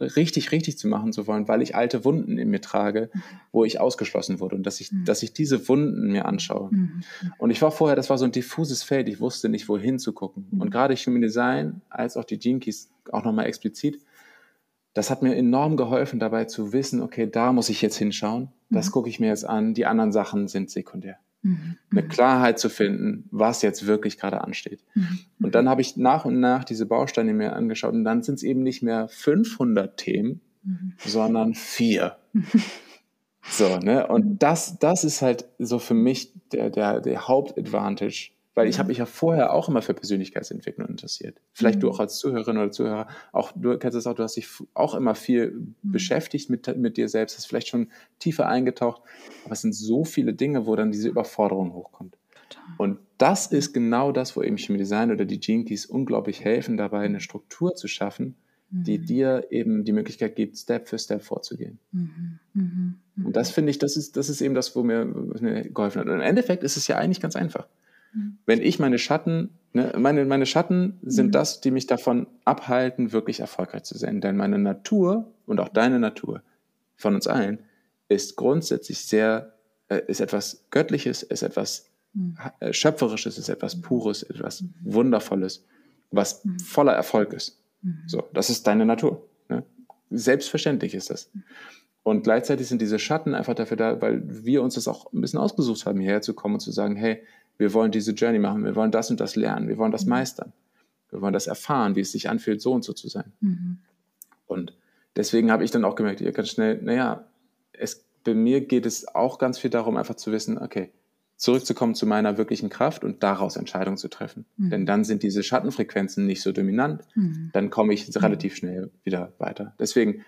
richtig, richtig zu machen zu wollen, weil ich alte Wunden in mir trage, mhm. wo ich ausgeschlossen wurde und dass ich, mhm. dass ich diese Wunden mir anschaue. Mhm. Und ich war vorher, das war so ein diffuses Feld, ich wusste nicht, wohin zu gucken. Und gerade Human Design, als auch die Jinkies auch nochmal explizit, das hat mir enorm geholfen, dabei zu wissen, okay, da muss ich jetzt hinschauen, das gucke ich mir jetzt an, die anderen Sachen sind sekundär. Mhm. Eine Klarheit zu finden, was jetzt wirklich gerade ansteht. Mhm. Und dann habe ich nach und nach diese Bausteine mir angeschaut und dann sind es eben nicht mehr 500 Themen, mhm. sondern vier. so, ne? Und das, das ist halt so für mich der, der, der Hauptadvantage weil ich habe mich ja vorher auch immer für Persönlichkeitsentwicklung interessiert. Vielleicht mhm. du auch als Zuhörerin oder Zuhörer, auch du kennst es auch, du hast dich auch immer viel mhm. beschäftigt mit, mit dir selbst, hast vielleicht schon tiefer eingetaucht. Aber es sind so viele Dinge, wo dann diese Überforderung hochkommt. Total. Und das ist genau das, wo eben Chemie Design oder die Gene Keys unglaublich helfen, dabei eine Struktur zu schaffen, die mhm. dir eben die Möglichkeit gibt, Step für Step vorzugehen. Mhm. Mhm. mhm. Und das finde ich, das ist, das ist eben das, wo mir, mir geholfen hat. Und im Endeffekt ist es ja eigentlich ganz einfach. Mhm. Wenn ich meine Schatten, ne, meine, meine Schatten sind mhm. das, die mich davon abhalten, wirklich erfolgreich zu sein. Denn meine Natur und auch deine Natur von uns allen ist grundsätzlich sehr, äh, ist etwas Göttliches, ist etwas äh, Schöpferisches, ist etwas Pures, etwas Wundervolles, was voller Erfolg ist. Mhm. So, das ist deine Natur. Ne? Selbstverständlich ist das. Und gleichzeitig sind diese Schatten einfach dafür da, weil wir uns das auch ein bisschen ausgesucht haben, hierher zu kommen und zu sagen, hey, wir wollen diese Journey machen, wir wollen das und das lernen, wir wollen das mhm. meistern, wir wollen das erfahren, wie es sich anfühlt, so und so zu sein. Mhm. Und deswegen habe ich dann auch gemerkt, ganz schnell, naja, es, bei mir geht es auch ganz viel darum, einfach zu wissen, okay, zurückzukommen zu meiner wirklichen Kraft und daraus Entscheidungen zu treffen. Mhm. Denn dann sind diese Schattenfrequenzen nicht so dominant, mhm. dann komme ich relativ schnell wieder weiter. Deswegen,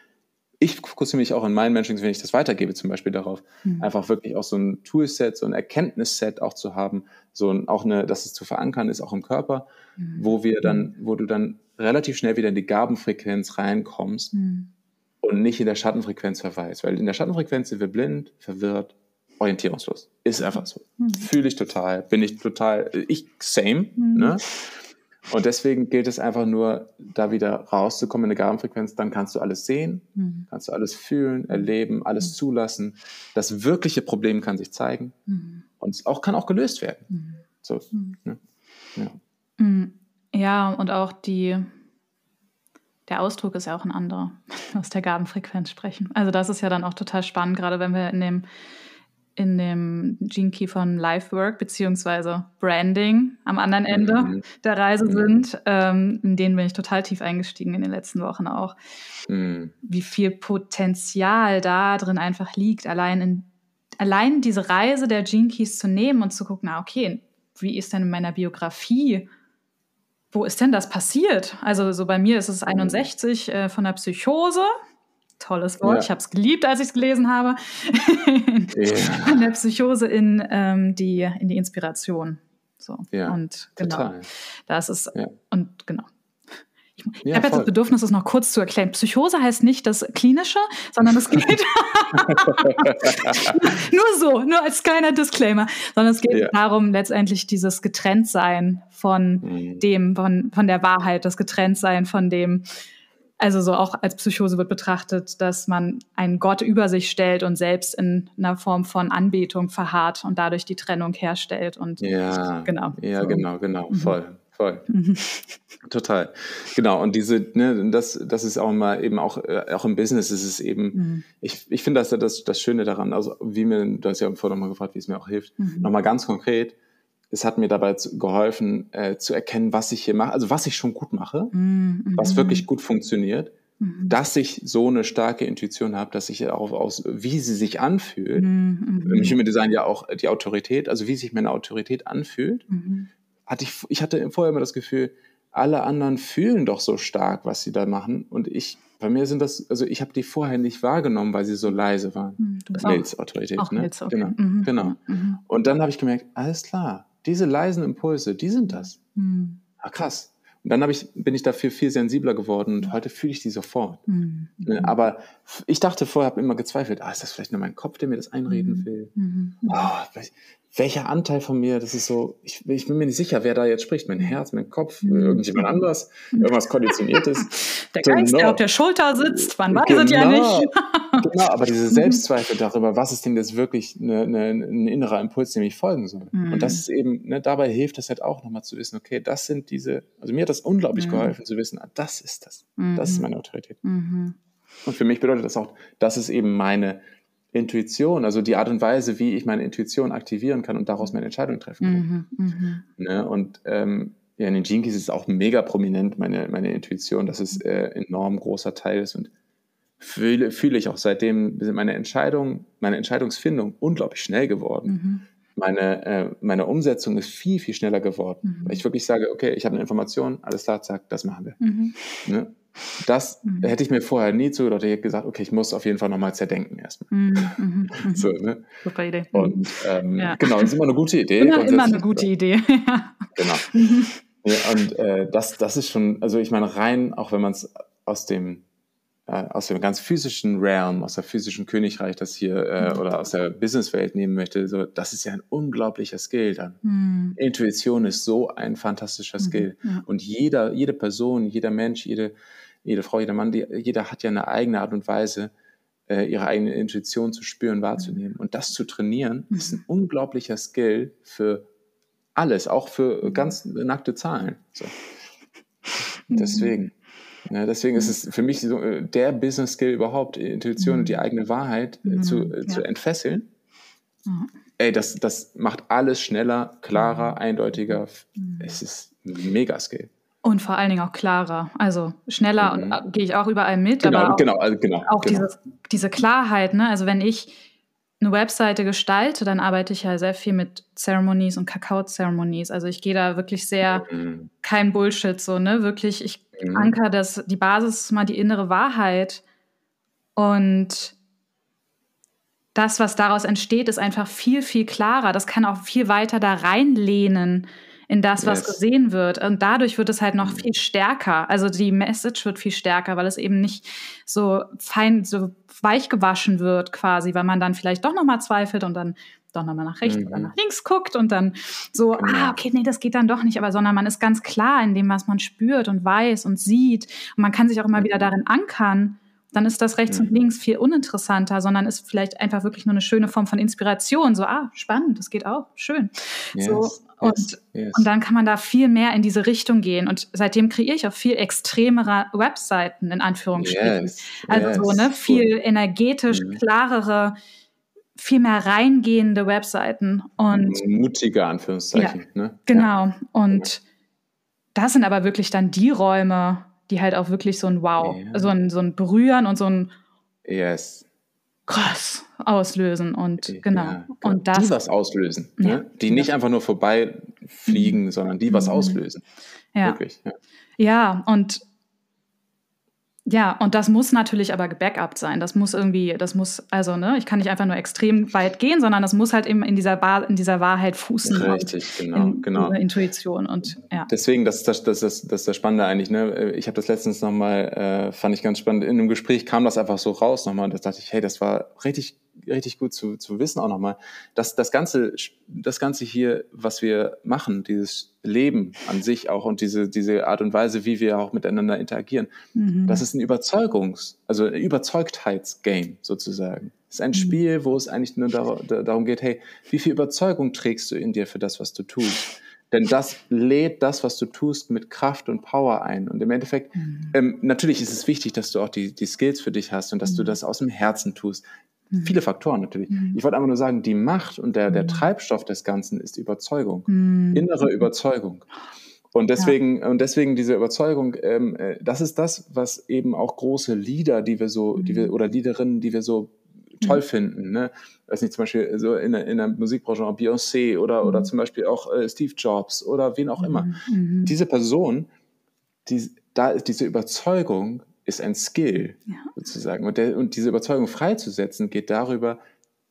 ich fokussiere mich auch in meinen Menschen, wenn ich das weitergebe, zum Beispiel darauf, mhm. einfach wirklich auch so ein Toolset, so ein Erkenntnisset auch zu haben, so auch eine, dass es zu verankern ist, auch im Körper, mhm. wo wir dann, wo du dann relativ schnell wieder in die Gabenfrequenz reinkommst mhm. und nicht in der Schattenfrequenz verweist. Weil in der Schattenfrequenz sind wir blind, verwirrt, orientierungslos. Ist einfach so. Mhm. Fühle ich total, bin ich total, ich same. Mhm. Ne? Und deswegen gilt es einfach nur, da wieder rauszukommen in eine Gabenfrequenz. Dann kannst du alles sehen, mhm. kannst du alles fühlen, erleben, alles mhm. zulassen. Das wirkliche Problem kann sich zeigen mhm. Und es auch, kann auch gelöst werden. Mhm. So, ne? ja. ja, und auch die, der Ausdruck ist ja auch ein anderer, aus der Gabenfrequenz sprechen. Also das ist ja dann auch total spannend, gerade wenn wir in dem in dem Gene Key von Lifework beziehungsweise Branding am anderen Ende mhm. der Reise mhm. sind. Ähm, in denen bin ich total tief eingestiegen in den letzten Wochen auch. Mhm. Wie viel Potenzial da drin einfach liegt, allein in allein diese Reise der Gene Keys zu nehmen und zu gucken, na okay, wie ist denn in meiner Biografie wo ist denn das passiert? Also so bei mir ist es 61 mhm. äh, von der Psychose tolles Wort. Ja. Ich habe es geliebt, als ich es gelesen habe. ja. Von der Psychose in, ähm, die, in die Inspiration. So. Ja, und genau. Total. Das ist, ja. und genau. Ich, ich ja, habe jetzt das Bedürfnis, es noch kurz zu erklären. Psychose heißt nicht das Klinische, sondern es geht nur so, nur als kleiner Disclaimer, sondern es geht ja. darum, letztendlich dieses Getrenntsein von mhm. dem, von, von der Wahrheit, das Getrenntsein von dem, also so auch als Psychose wird betrachtet, dass man einen Gott über sich stellt und selbst in einer Form von Anbetung verharrt und dadurch die Trennung herstellt. Und ja, genau. Ja, so. genau, genau, mhm. Voll. Mhm. Total. Genau. Und diese, ne, das, das ist auch immer eben auch, äh, auch im Business ist es eben, mhm. ich, ich finde das, das das Schöne daran, also wie mir, du hast ja vorhin nochmal gefragt, wie es mir auch hilft, mhm. nochmal ganz konkret, es hat mir dabei geholfen, äh, zu erkennen, was ich hier mache, also was ich schon gut mache, mhm. was wirklich gut funktioniert, mhm. dass ich so eine starke Intuition habe, dass ich auch aus, wie sie sich anfühlt, mhm. im Human Design ja auch die Autorität, also wie sich meine Autorität anfühlt, mhm. Hatte ich, ich hatte vorher immer das Gefühl, alle anderen fühlen doch so stark, was sie da machen und ich bei mir sind das, also ich habe die vorher nicht wahrgenommen, weil sie so leise waren. Mhm, du bist Nils Autorität, auch ne? Nils, okay. Genau, mhm. genau. Mhm. Und dann habe ich gemerkt, alles klar, diese leisen Impulse, die sind das. Mhm. Ah, krass. Und dann ich, bin ich dafür viel sensibler geworden und heute fühle ich die sofort. Mhm. Aber ich dachte vorher, habe immer gezweifelt, ah, ist das vielleicht nur mein Kopf, der mir das einreden mhm. will? Mhm. Oh, welcher Anteil von mir, das ist so, ich, ich, bin mir nicht sicher, wer da jetzt spricht. Mein Herz, mein Kopf, mhm. irgendjemand anders, irgendwas Konditioniertes. Der Geist, genau. der auf der Schulter sitzt, man weiß genau. es ja genau. nicht. genau, aber diese Selbstzweifel darüber, was ist denn jetzt wirklich eine, eine, ein innerer Impuls, dem ich folgen soll. Mhm. Und das ist eben, ne, dabei hilft es halt auch nochmal zu wissen, okay, das sind diese, also mir hat das unglaublich mhm. geholfen zu wissen, ah, das ist das. Das ist mhm. meine Autorität. Mhm. Und für mich bedeutet das auch, das ist eben meine Intuition, also die Art und Weise, wie ich meine Intuition aktivieren kann und daraus meine Entscheidung treffen kann. Mhm, mh. ne? Und ähm, ja, in den Gene Keys ist es auch mega prominent, meine, meine Intuition, dass es äh, enorm großer Teil ist und fühle, fühle ich auch seitdem, sind meine Entscheidungen, meine Entscheidungsfindung unglaublich schnell geworden. Mhm. Meine, äh, meine Umsetzung ist viel, viel schneller geworden. Mhm. Weil ich wirklich sage, okay, ich habe eine Information, alles klar, zack, das machen wir. Mhm. Ne? Das mhm. hätte ich mir vorher nie zugedacht. Ich hätte gesagt, okay, ich muss auf jeden Fall nochmal zerdenken erstmal. Mhm. Mhm. mhm. so, ne? Super Idee. Und ähm, ja. genau, das ist immer eine gute Idee. Immer, immer eine gute Idee. genau. Mhm. Ja, und äh, das, das ist schon, also ich meine, rein, auch wenn man es aus dem äh, aus dem ganz physischen Realm, aus der physischen Königreich, das hier äh, mhm. oder aus der Businesswelt nehmen möchte, so das ist ja ein unglaublicher Skill dann. Mhm. Intuition ist so ein fantastischer mhm. Skill ja. und jeder, jede Person, jeder Mensch, jede jede Frau, jeder Mann, die, jeder hat ja eine eigene Art und Weise, äh, ihre eigene Intuition zu spüren, wahrzunehmen. Und das zu trainieren, ist ein unglaublicher Skill für alles, auch für ganz nackte Zahlen. So. Deswegen. Ja, deswegen ist es für mich so, äh, der Business Skill überhaupt, Intuition und die eigene Wahrheit äh, zu, äh, zu entfesseln. Mhm. Ey, das, das macht alles schneller, klarer, eindeutiger. Mhm. Es ist ein Mega-Skill. Und vor allen Dingen auch klarer. Also schneller mhm. und gehe ich auch überall mit. Genau, aber auch, genau, also genau. Auch genau. Diese, diese Klarheit, ne? Also wenn ich eine Webseite gestalte, dann arbeite ich ja sehr viel mit Ceremonies und Kakao-Ceremonies. Also ich gehe da wirklich sehr mhm. kein Bullshit so, ne? Wirklich, ich mhm. anker das, die Basis mal die innere Wahrheit. Und das, was daraus entsteht, ist einfach viel, viel klarer. Das kann auch viel weiter da reinlehnen in das, was yes. gesehen wird. Und dadurch wird es halt noch mhm. viel stärker. Also die Message wird viel stärker, weil es eben nicht so fein, so weich gewaschen wird quasi, weil man dann vielleicht doch nochmal zweifelt und dann doch nochmal nach rechts mhm. oder nach links guckt und dann so, genau. ah, okay, nee, das geht dann doch nicht, aber sondern man ist ganz klar in dem, was man spürt und weiß und sieht. Und man kann sich auch immer mhm. wieder darin ankern dann ist das rechts mhm. und links viel uninteressanter, sondern ist vielleicht einfach wirklich nur eine schöne Form von Inspiration. So, ah, spannend, das geht auch, schön. Yes, so, und, yes, yes. und dann kann man da viel mehr in diese Richtung gehen. Und seitdem kreiere ich auch viel extremere Webseiten, in Anführungsstrichen. also so, ne, viel energetisch mhm. klarere, viel mehr reingehende Webseiten. Und mutige Anführungszeichen. Ja, ne? Genau. Ja. Und das sind aber wirklich dann die Räume, die halt auch wirklich so ein Wow, ja. so, ein, so ein Berühren und so ein Yes. Krass auslösen und genau. Ja, und das, die was auslösen, ne? ja, ne? die nicht einfach nur vorbeifliegen, mhm. sondern die was mhm. auslösen. Ja. Wirklich. Ja. ja, und ja, und das muss natürlich aber gebackupt sein. Das muss irgendwie, das muss, also, ne, ich kann nicht einfach nur extrem weit gehen, sondern das muss halt eben in dieser, Bar, in dieser Wahrheit fußen. Richtig, genau, in, genau. In Intuition und ja. Deswegen, das, das, das, das, das ist das Spannende eigentlich, ne? Ich habe das letztens nochmal, äh, fand ich ganz spannend, in einem Gespräch kam das einfach so raus nochmal und da dachte ich, hey, das war richtig richtig gut zu, zu wissen auch nochmal, dass das Ganze, das Ganze hier, was wir machen, dieses Leben an sich auch und diese, diese Art und Weise, wie wir auch miteinander interagieren, mhm. das ist ein Überzeugungs-, also ein Überzeugtheitsgame sozusagen. Es ist ein mhm. Spiel, wo es eigentlich nur dar darum geht, hey, wie viel Überzeugung trägst du in dir für das, was du tust? Denn das lädt das, was du tust, mit Kraft und Power ein. Und im Endeffekt, mhm. ähm, natürlich ist es wichtig, dass du auch die, die Skills für dich hast und dass mhm. du das aus dem Herzen tust. Mhm. Viele Faktoren natürlich. Mhm. Ich wollte einfach nur sagen, die Macht und der, der mhm. Treibstoff des Ganzen ist Überzeugung, mhm. innere Überzeugung. Und deswegen, ja. und deswegen diese Überzeugung, ähm, äh, das ist das, was eben auch große Lieder, die wir so, die wir, oder Liederinnen, die wir so toll finden, ne? Weiß nicht, zum Beispiel so in der, in der Musikbranche Beyoncé oder, oder zum Beispiel auch äh, Steve Jobs oder wen auch immer. Mhm. Diese Person, die, da ist diese Überzeugung, ist ein Skill ja. sozusagen. Und, der, und diese Überzeugung freizusetzen geht darüber,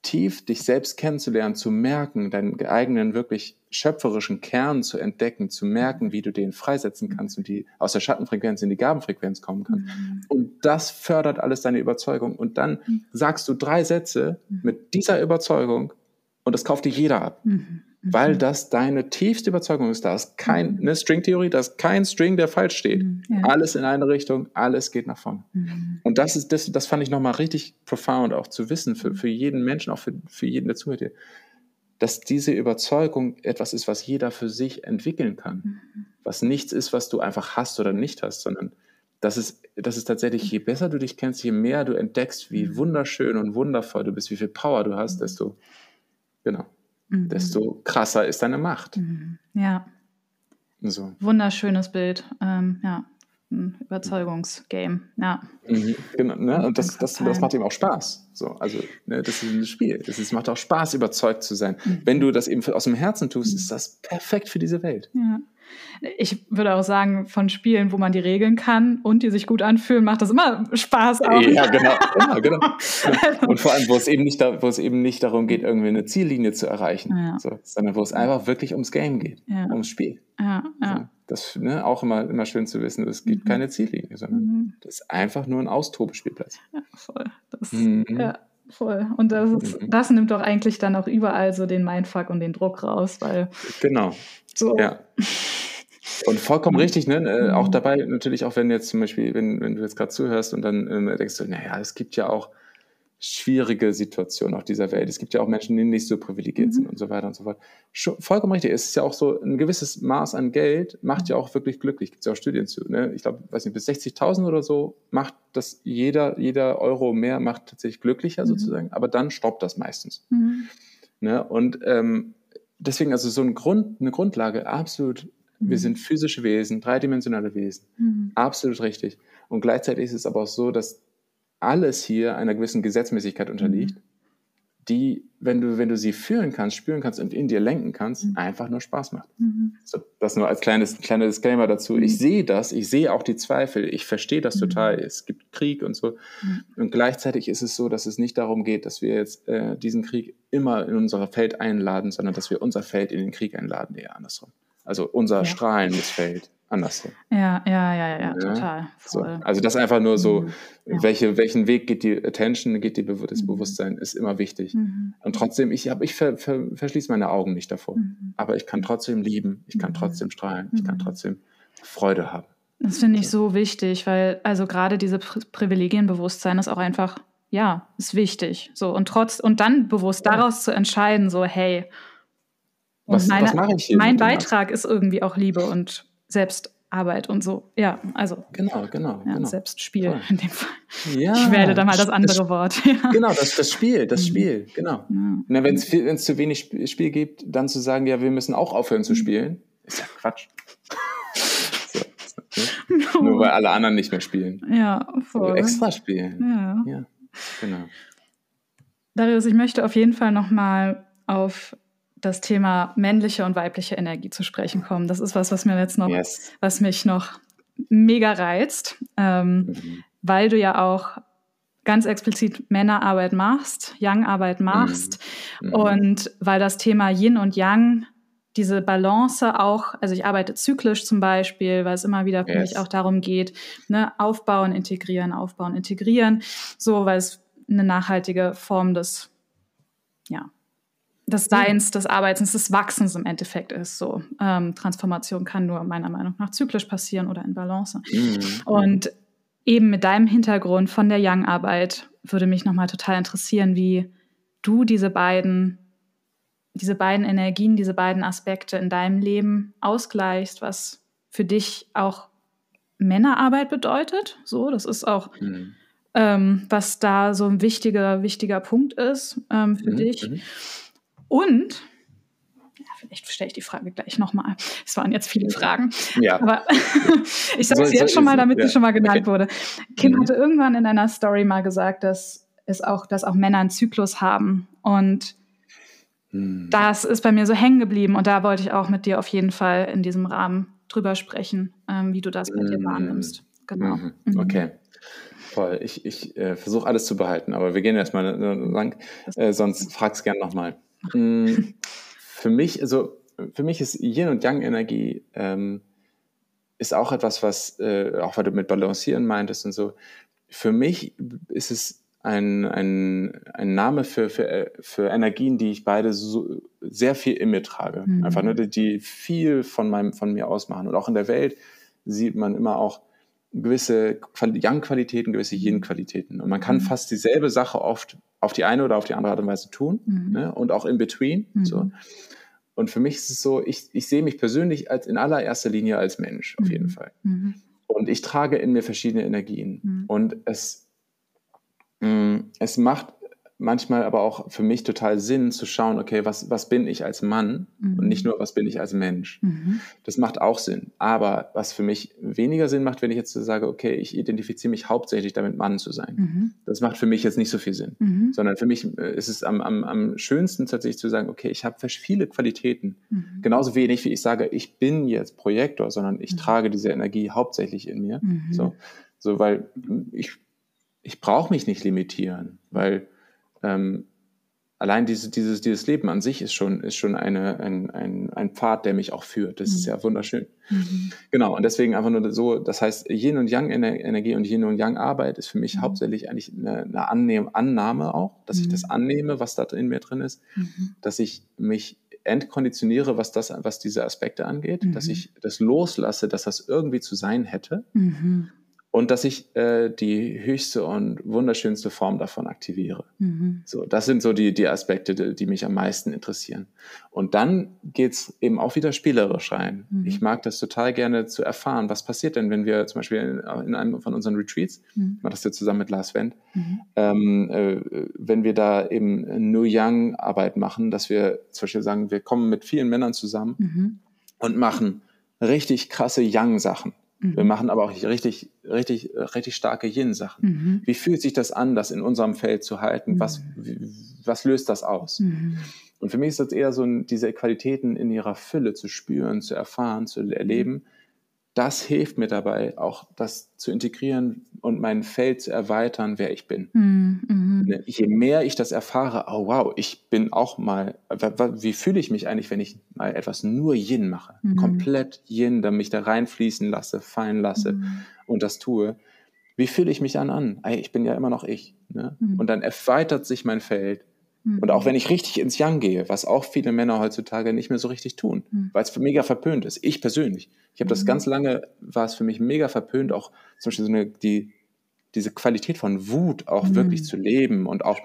tief dich selbst kennenzulernen, zu merken, deinen eigenen wirklich schöpferischen Kern zu entdecken, zu merken, wie du den freisetzen kannst und die aus der Schattenfrequenz in die Gabenfrequenz kommen kannst. Mhm. Und das fördert alles deine Überzeugung. Und dann mhm. sagst du drei Sätze mhm. mit dieser Überzeugung und das kauft dir jeder ab. Mhm weil mhm. das deine tiefste Überzeugung ist. Da ist kein, mhm. eine Stringtheorie, da ist kein String, der falsch steht. Mhm, ja. Alles in eine Richtung, alles geht nach vorne. Mhm. Und das ist, das, das fand ich nochmal richtig profound auch zu wissen, für, für jeden Menschen, auch für, für jeden, der zuhört hier, dass diese Überzeugung etwas ist, was jeder für sich entwickeln kann. Mhm. Was nichts ist, was du einfach hast oder nicht hast, sondern das ist, das ist tatsächlich, je besser du dich kennst, je mehr du entdeckst, wie wunderschön und wundervoll du bist, wie viel Power du hast, desto, genau mhm. desto krasser ist deine Macht. Mhm. Ja. So. Wunderschönes Bild. Ähm, ja. Ein Überzeugungsgame. Ja. Mhm. Genau, ne? Und das, das, das macht ihm auch Spaß. So, also, ne, das ist ein Spiel. Es macht auch Spaß, überzeugt zu sein. Mhm. Wenn du das eben aus dem Herzen tust, ist das perfekt für diese Welt. Ja. Ich würde auch sagen, von Spielen, wo man die regeln kann und die sich gut anfühlen, macht das immer Spaß. Auch. Ja, genau. Ja, genau. Und vor allem, wo es, eben nicht da, wo es eben nicht darum geht, irgendwie eine Ziellinie zu erreichen, ja. so, sondern wo es einfach wirklich ums Game geht, ja. ums Spiel. Ja, ja. das ne, auch immer, immer schön zu wissen, es gibt mhm. keine Ziellinie, sondern mhm. das ist einfach nur ein Austobespielplatz. Ja, voll. Das, mhm. ja, voll. Und das, ist, mhm. das nimmt doch eigentlich dann auch überall so den Mindfuck und den Druck raus, weil. Genau. So. Ja. Und vollkommen richtig, ne? Äh, auch mhm. dabei natürlich, auch wenn jetzt zum Beispiel, wenn, wenn du jetzt gerade zuhörst und dann äh, denkst du, naja, es gibt ja auch schwierige Situationen auf dieser Welt. Es gibt ja auch Menschen, die nicht so privilegiert mhm. sind und so weiter und so fort. Schon, vollkommen richtig. Es ist ja auch so, ein gewisses Maß an Geld macht ja auch wirklich glücklich. Gibt es ja auch Studien zu. Ne? Ich glaube, weiß nicht, bis 60.000 oder so macht das jeder, jeder Euro mehr macht tatsächlich glücklicher mhm. sozusagen. Aber dann stoppt das meistens. Mhm. Ne? Und ähm, deswegen also so ein Grund, eine Grundlage absolut wir mhm. sind physische Wesen, dreidimensionale Wesen. Mhm. Absolut richtig. Und gleichzeitig ist es aber auch so, dass alles hier einer gewissen Gesetzmäßigkeit unterliegt, mhm. die, wenn du, wenn du sie fühlen kannst, spüren kannst und in dir lenken kannst, mhm. einfach nur Spaß macht. Mhm. So, das nur als kleines, kleiner Disclaimer dazu. Ich sehe das, ich sehe auch die Zweifel, ich verstehe das total. Es gibt Krieg und so. Und gleichzeitig ist es so, dass es nicht darum geht, dass wir jetzt äh, diesen Krieg immer in unser Feld einladen, sondern dass wir unser Feld in den Krieg einladen, eher andersrum. Also unser ja. strahlendes Feld andersrum. Ja, ja, ja, ja, total. So. Also das einfach nur so, mhm. ja. welche, welchen Weg geht die Attention, geht die, das mhm. Bewusstsein, ist immer wichtig. Mhm. Und trotzdem, ich, hab, ich ver, ver, verschließe meine Augen nicht davor. Mhm. Aber ich kann trotzdem lieben, ich kann mhm. trotzdem strahlen, ich kann mhm. trotzdem Freude haben. Das finde ich so wichtig, weil also gerade diese Privilegienbewusstsein ist auch einfach, ja, ist wichtig. So und trotz und dann bewusst daraus zu entscheiden, so hey, was, meine, was mache ich hier? Mein Beitrag ist irgendwie auch Liebe und Selbstarbeit und so. Ja, also. Genau, genau. Ja, genau. Selbstspiel Voll. in dem Fall. Ja, ich wähle da mal das andere das, Wort. Ja. Genau, das, das Spiel, das mhm. Spiel, genau. Ja. Wenn es zu wenig Spiel gibt, dann zu sagen, ja, wir müssen auch aufhören zu mhm. spielen, ist ja Quatsch. so, no. Nur weil alle anderen nicht mehr spielen. Ja, voll. Also extra spielen. Ja. ja. Genau. Darius, ich möchte auf jeden Fall nochmal auf das Thema männliche und weibliche Energie zu sprechen kommen. Das ist was, was mir jetzt noch, yes. was mich noch mega reizt, ähm, mhm. weil du ja auch ganz explizit Männerarbeit machst, Yang-Arbeit machst mhm. Mhm. und weil das Thema Yin und Yang diese Balance auch, also ich arbeite zyklisch zum Beispiel, weil es immer wieder für yes. mich auch darum geht, ne, aufbauen, integrieren, aufbauen, integrieren, so, weil es eine nachhaltige Form des, ja, des Seins, des Arbeitens, des Wachsens im Endeffekt ist. So ähm, Transformation kann nur meiner Meinung nach zyklisch passieren oder in Balance. Mhm. Und eben mit deinem Hintergrund von der Young-Arbeit würde mich nochmal total interessieren, wie du diese beiden, diese beiden Energien, diese beiden Aspekte in deinem Leben ausgleichst, was für dich auch Männerarbeit bedeutet. So, das ist auch mhm. ähm, was da so ein wichtiger, wichtiger Punkt ist ähm, für mhm. dich. Mhm. Und ja, vielleicht stelle ich die Frage gleich nochmal. Es waren jetzt viele Fragen. Ja. Aber ich sage es so, jetzt so schon mal, damit ja. sie schon mal genannt okay. wurde. Kim mhm. hatte irgendwann in einer Story mal gesagt, dass es auch, dass auch Männer einen Zyklus haben. Und mhm. das ist bei mir so hängen geblieben. Und da wollte ich auch mit dir auf jeden Fall in diesem Rahmen drüber sprechen, ähm, wie du das mit mhm. dir wahrnimmst. Genau. Mhm. Mhm. Okay. Voll. Ich, ich äh, versuche alles zu behalten, aber wir gehen erstmal lang. Äh, sonst frag's gern nochmal. Mm, für mich, also für mich ist Yin und Yang Energie ähm, ist auch etwas, was, äh, auch weil du mit Balancieren meintest und so, für mich ist es ein, ein, ein Name für, für, für Energien, die ich beide so, sehr viel in mir trage. Mhm. Einfach, ne, die viel von, meinem, von mir ausmachen. Und auch in der Welt sieht man immer auch gewisse Yang-Qualitäten, gewisse Yin-Qualitäten. Und man kann mhm. fast dieselbe Sache oft auf die eine oder auf die andere Art und Weise tun mhm. ne? und auch in between. Mhm. So. Und für mich ist es so, ich, ich sehe mich persönlich als in allererster Linie als Mensch, auf jeden mhm. Fall. Mhm. Und ich trage in mir verschiedene Energien. Mhm. Und es, mh, mm, es macht manchmal aber auch für mich total Sinn zu schauen, okay, was, was bin ich als Mann mhm. und nicht nur, was bin ich als Mensch. Mhm. Das macht auch Sinn. Aber was für mich weniger Sinn macht, wenn ich jetzt sage, okay, ich identifiziere mich hauptsächlich damit, Mann zu sein. Mhm. Das macht für mich jetzt nicht so viel Sinn. Mhm. Sondern für mich äh, ist es am, am, am schönsten tatsächlich zu sagen, okay, ich habe viele Qualitäten. Mhm. Genauso wenig wie ich sage, ich bin jetzt Projektor, sondern ich mhm. trage diese Energie hauptsächlich in mir. So, so, weil ich, ich brauche mich nicht limitieren, weil ähm, allein diese, dieses, dieses Leben an sich ist schon, ist schon eine, ein, ein, ein Pfad, der mich auch führt. Das mhm. ist ja wunderschön. Mhm. Genau, und deswegen einfach nur so, das heißt, Yin und Yang Energie und Yin und Yang Arbeit ist für mich mhm. hauptsächlich eigentlich eine, eine Annehm, Annahme auch, dass ich das mhm. annehme, was da in mir drin ist, mhm. dass ich mich entkonditioniere, was das, was diese Aspekte angeht, dass ich das loslasse, dass das irgendwie zu sein hätte und dass ich äh, die höchste und wunderschönste Form davon aktiviere. Mhm. So, das sind so die, die Aspekte, die, die mich am meisten interessieren. Und dann geht's eben auch wieder spielerisch rein. Mhm. Ich mag das total gerne zu erfahren, was passiert denn, wenn wir zum Beispiel in, in einem von unseren Retreats, mhm. ich mache das ja zusammen mit Lars Wendt, mhm. ähm, äh, wenn wir da eben New Young Arbeit machen, dass wir zum Beispiel sagen, wir kommen mit vielen Männern zusammen mhm. und machen richtig krasse Young Sachen. Mhm. Wir machen aber auch richtig, richtig, richtig starke Yin-Sachen. Mhm. Wie fühlt sich das an, das in unserem Feld zu halten? Was, mhm. was löst das aus? Mhm. Und für mich ist das eher so, diese Qualitäten in ihrer Fülle zu spüren, zu erfahren, zu erleben das hilft mir dabei, auch das zu integrieren und mein Feld zu erweitern, wer ich bin. Mhm. mhm. Je mehr ich das erfahre, oh wow, ich bin auch mal, wie fühle ich mich eigentlich, wenn ich mal etwas nur Yin mache? Mhm. Komplett Yin, dann mich da reinfließen lasse, fallen lasse mhm. und das tue. Wie fühle ich mich dann an? Ich bin ja immer noch ich. Ne? Mhm. Und dann erweitert sich mein Feld und auch mhm. wenn ich richtig ins Yang gehe, was auch viele Männer heutzutage nicht mehr so richtig tun, mhm. weil es mega verpönt ist. Ich persönlich. Ich habe das mhm. ganz lange, war es für mich mega verpönt, auch zum Beispiel so eine, die, diese Qualität von Wut auch mhm. wirklich zu leben und auch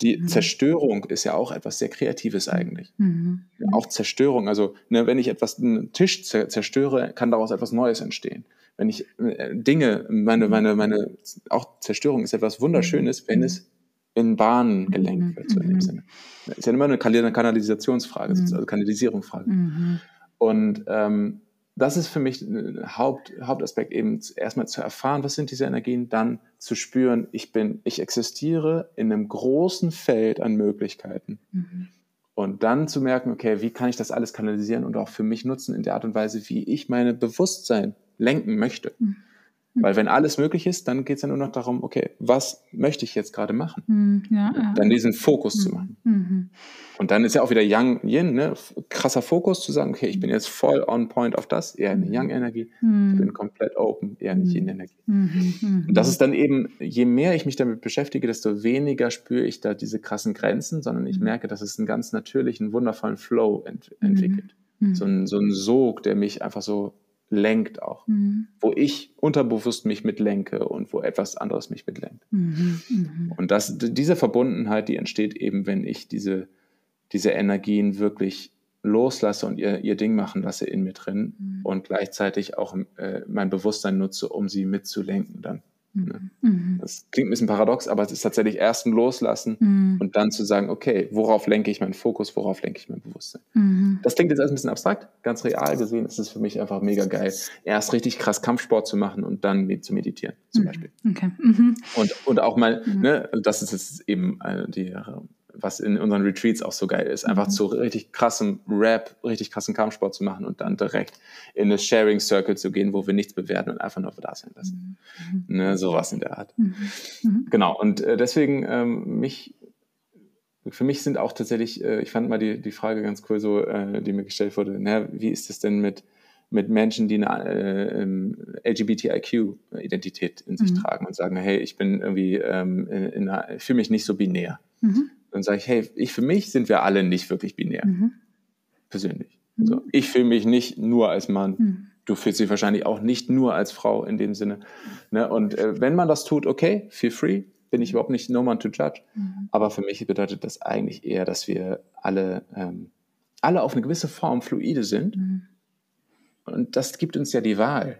die mhm. Zerstörung ist ja auch etwas sehr Kreatives eigentlich. Mhm. Ja, auch Zerstörung, also ne, wenn ich etwas, einen Tisch zerstöre, kann daraus etwas Neues entstehen. Wenn ich äh, Dinge, meine, meine, meine, auch Zerstörung ist etwas Wunderschönes, wenn es in Bahnen gelenkt mhm. wird, so in dem mhm. Sinne. Das ist ja immer eine Kanalisationsfrage, mhm. also Kanalisierungsfrage. Und ähm, das ist für mich ein Haupt, Hauptaspekt, eben erstmal zu erfahren, was sind diese Energien, dann zu spüren, ich bin, ich existiere in einem großen Feld an Möglichkeiten. Mhm. Und dann zu merken, okay, wie kann ich das alles kanalisieren und auch für mich nutzen in der Art und Weise, wie ich meine Bewusstsein lenken möchte. Mhm. Weil wenn alles möglich ist, dann geht es ja nur noch darum, okay, was möchte ich jetzt gerade machen? Mhm, ja, ja. Dann diesen Fokus mhm. zu machen. Mhm. Und dann ist ja auch wieder Yang Yin, ne? krasser Fokus zu sagen, okay, ich bin jetzt voll on point auf das, eher eine Yang-Energie, mhm. ich bin komplett open, eher eine Yin-Energie. Mhm. Mhm. Und das ist dann eben, je mehr ich mich damit beschäftige, desto weniger spüre ich da diese krassen Grenzen, sondern ich merke, dass es einen ganz natürlichen, wundervollen Flow ent entwickelt. So ein, so ein Sog, der mich einfach so lenkt auch. Mhm. Wo ich unterbewusst mich mitlenke und wo etwas anderes mich mitlenkt. Mhm. Mhm. Und das, diese Verbundenheit, die entsteht eben, wenn ich diese, diese Energien wirklich loslasse und ihr, ihr Ding machen lasse in mir drin mhm. und gleichzeitig auch äh, mein Bewusstsein nutze, um sie mitzulenken dann. Ne? Mhm. Das klingt ein bisschen paradox, aber es ist tatsächlich erst ein Loslassen mhm. und dann zu sagen, okay, worauf lenke ich meinen Fokus, worauf lenke ich mein Bewusstsein. Mhm. Das klingt jetzt alles ein bisschen abstrakt, ganz real gesehen ist es für mich einfach mega geil, erst richtig krass Kampfsport zu machen und dann zu meditieren, zum mhm. Beispiel. Okay. Mhm. Und, und auch mal, mhm. ne, das ist jetzt eben äh, die was in unseren Retreats auch so geil ist, einfach mhm. zu richtig krassem Rap, richtig krassen Kampfsport zu machen und dann direkt in eine Sharing Circle zu gehen, wo wir nichts bewerten und einfach nur da sein lassen. Mhm. Ne, sowas in der Art. Mhm. mhm. Genau, und äh, deswegen ähm, mich, für mich sind auch tatsächlich, äh, ich fand mal die, die Frage ganz cool, so, äh, die mir gestellt wurde, na, wie ist es denn mit mit Menschen, die eine äh, ähm, LGBTIQ-Identität in sich mhm. tragen und sagen, hey, ich bin irgendwie, ähm, in, in einer, fühle mich nicht so binär. Mhm dann sage ich, hey, ich für mich sind wir alle nicht wirklich binär. Mhm. Persönlich. Mhm. Also ich fühle mich nicht nur als Mann. Mhm. Du fühlst dich wahrscheinlich auch nicht nur als Frau in dem Sinne. Ne? Und äh, wenn man das tut, okay, feel free, bin ich überhaupt nicht no man to judge. Mhm. Aber für mich bedeutet das eigentlich eher, dass wir alle, ähm, alle auf eine gewisse Form fluide sind. Mhm. Und das gibt uns ja die Wahl.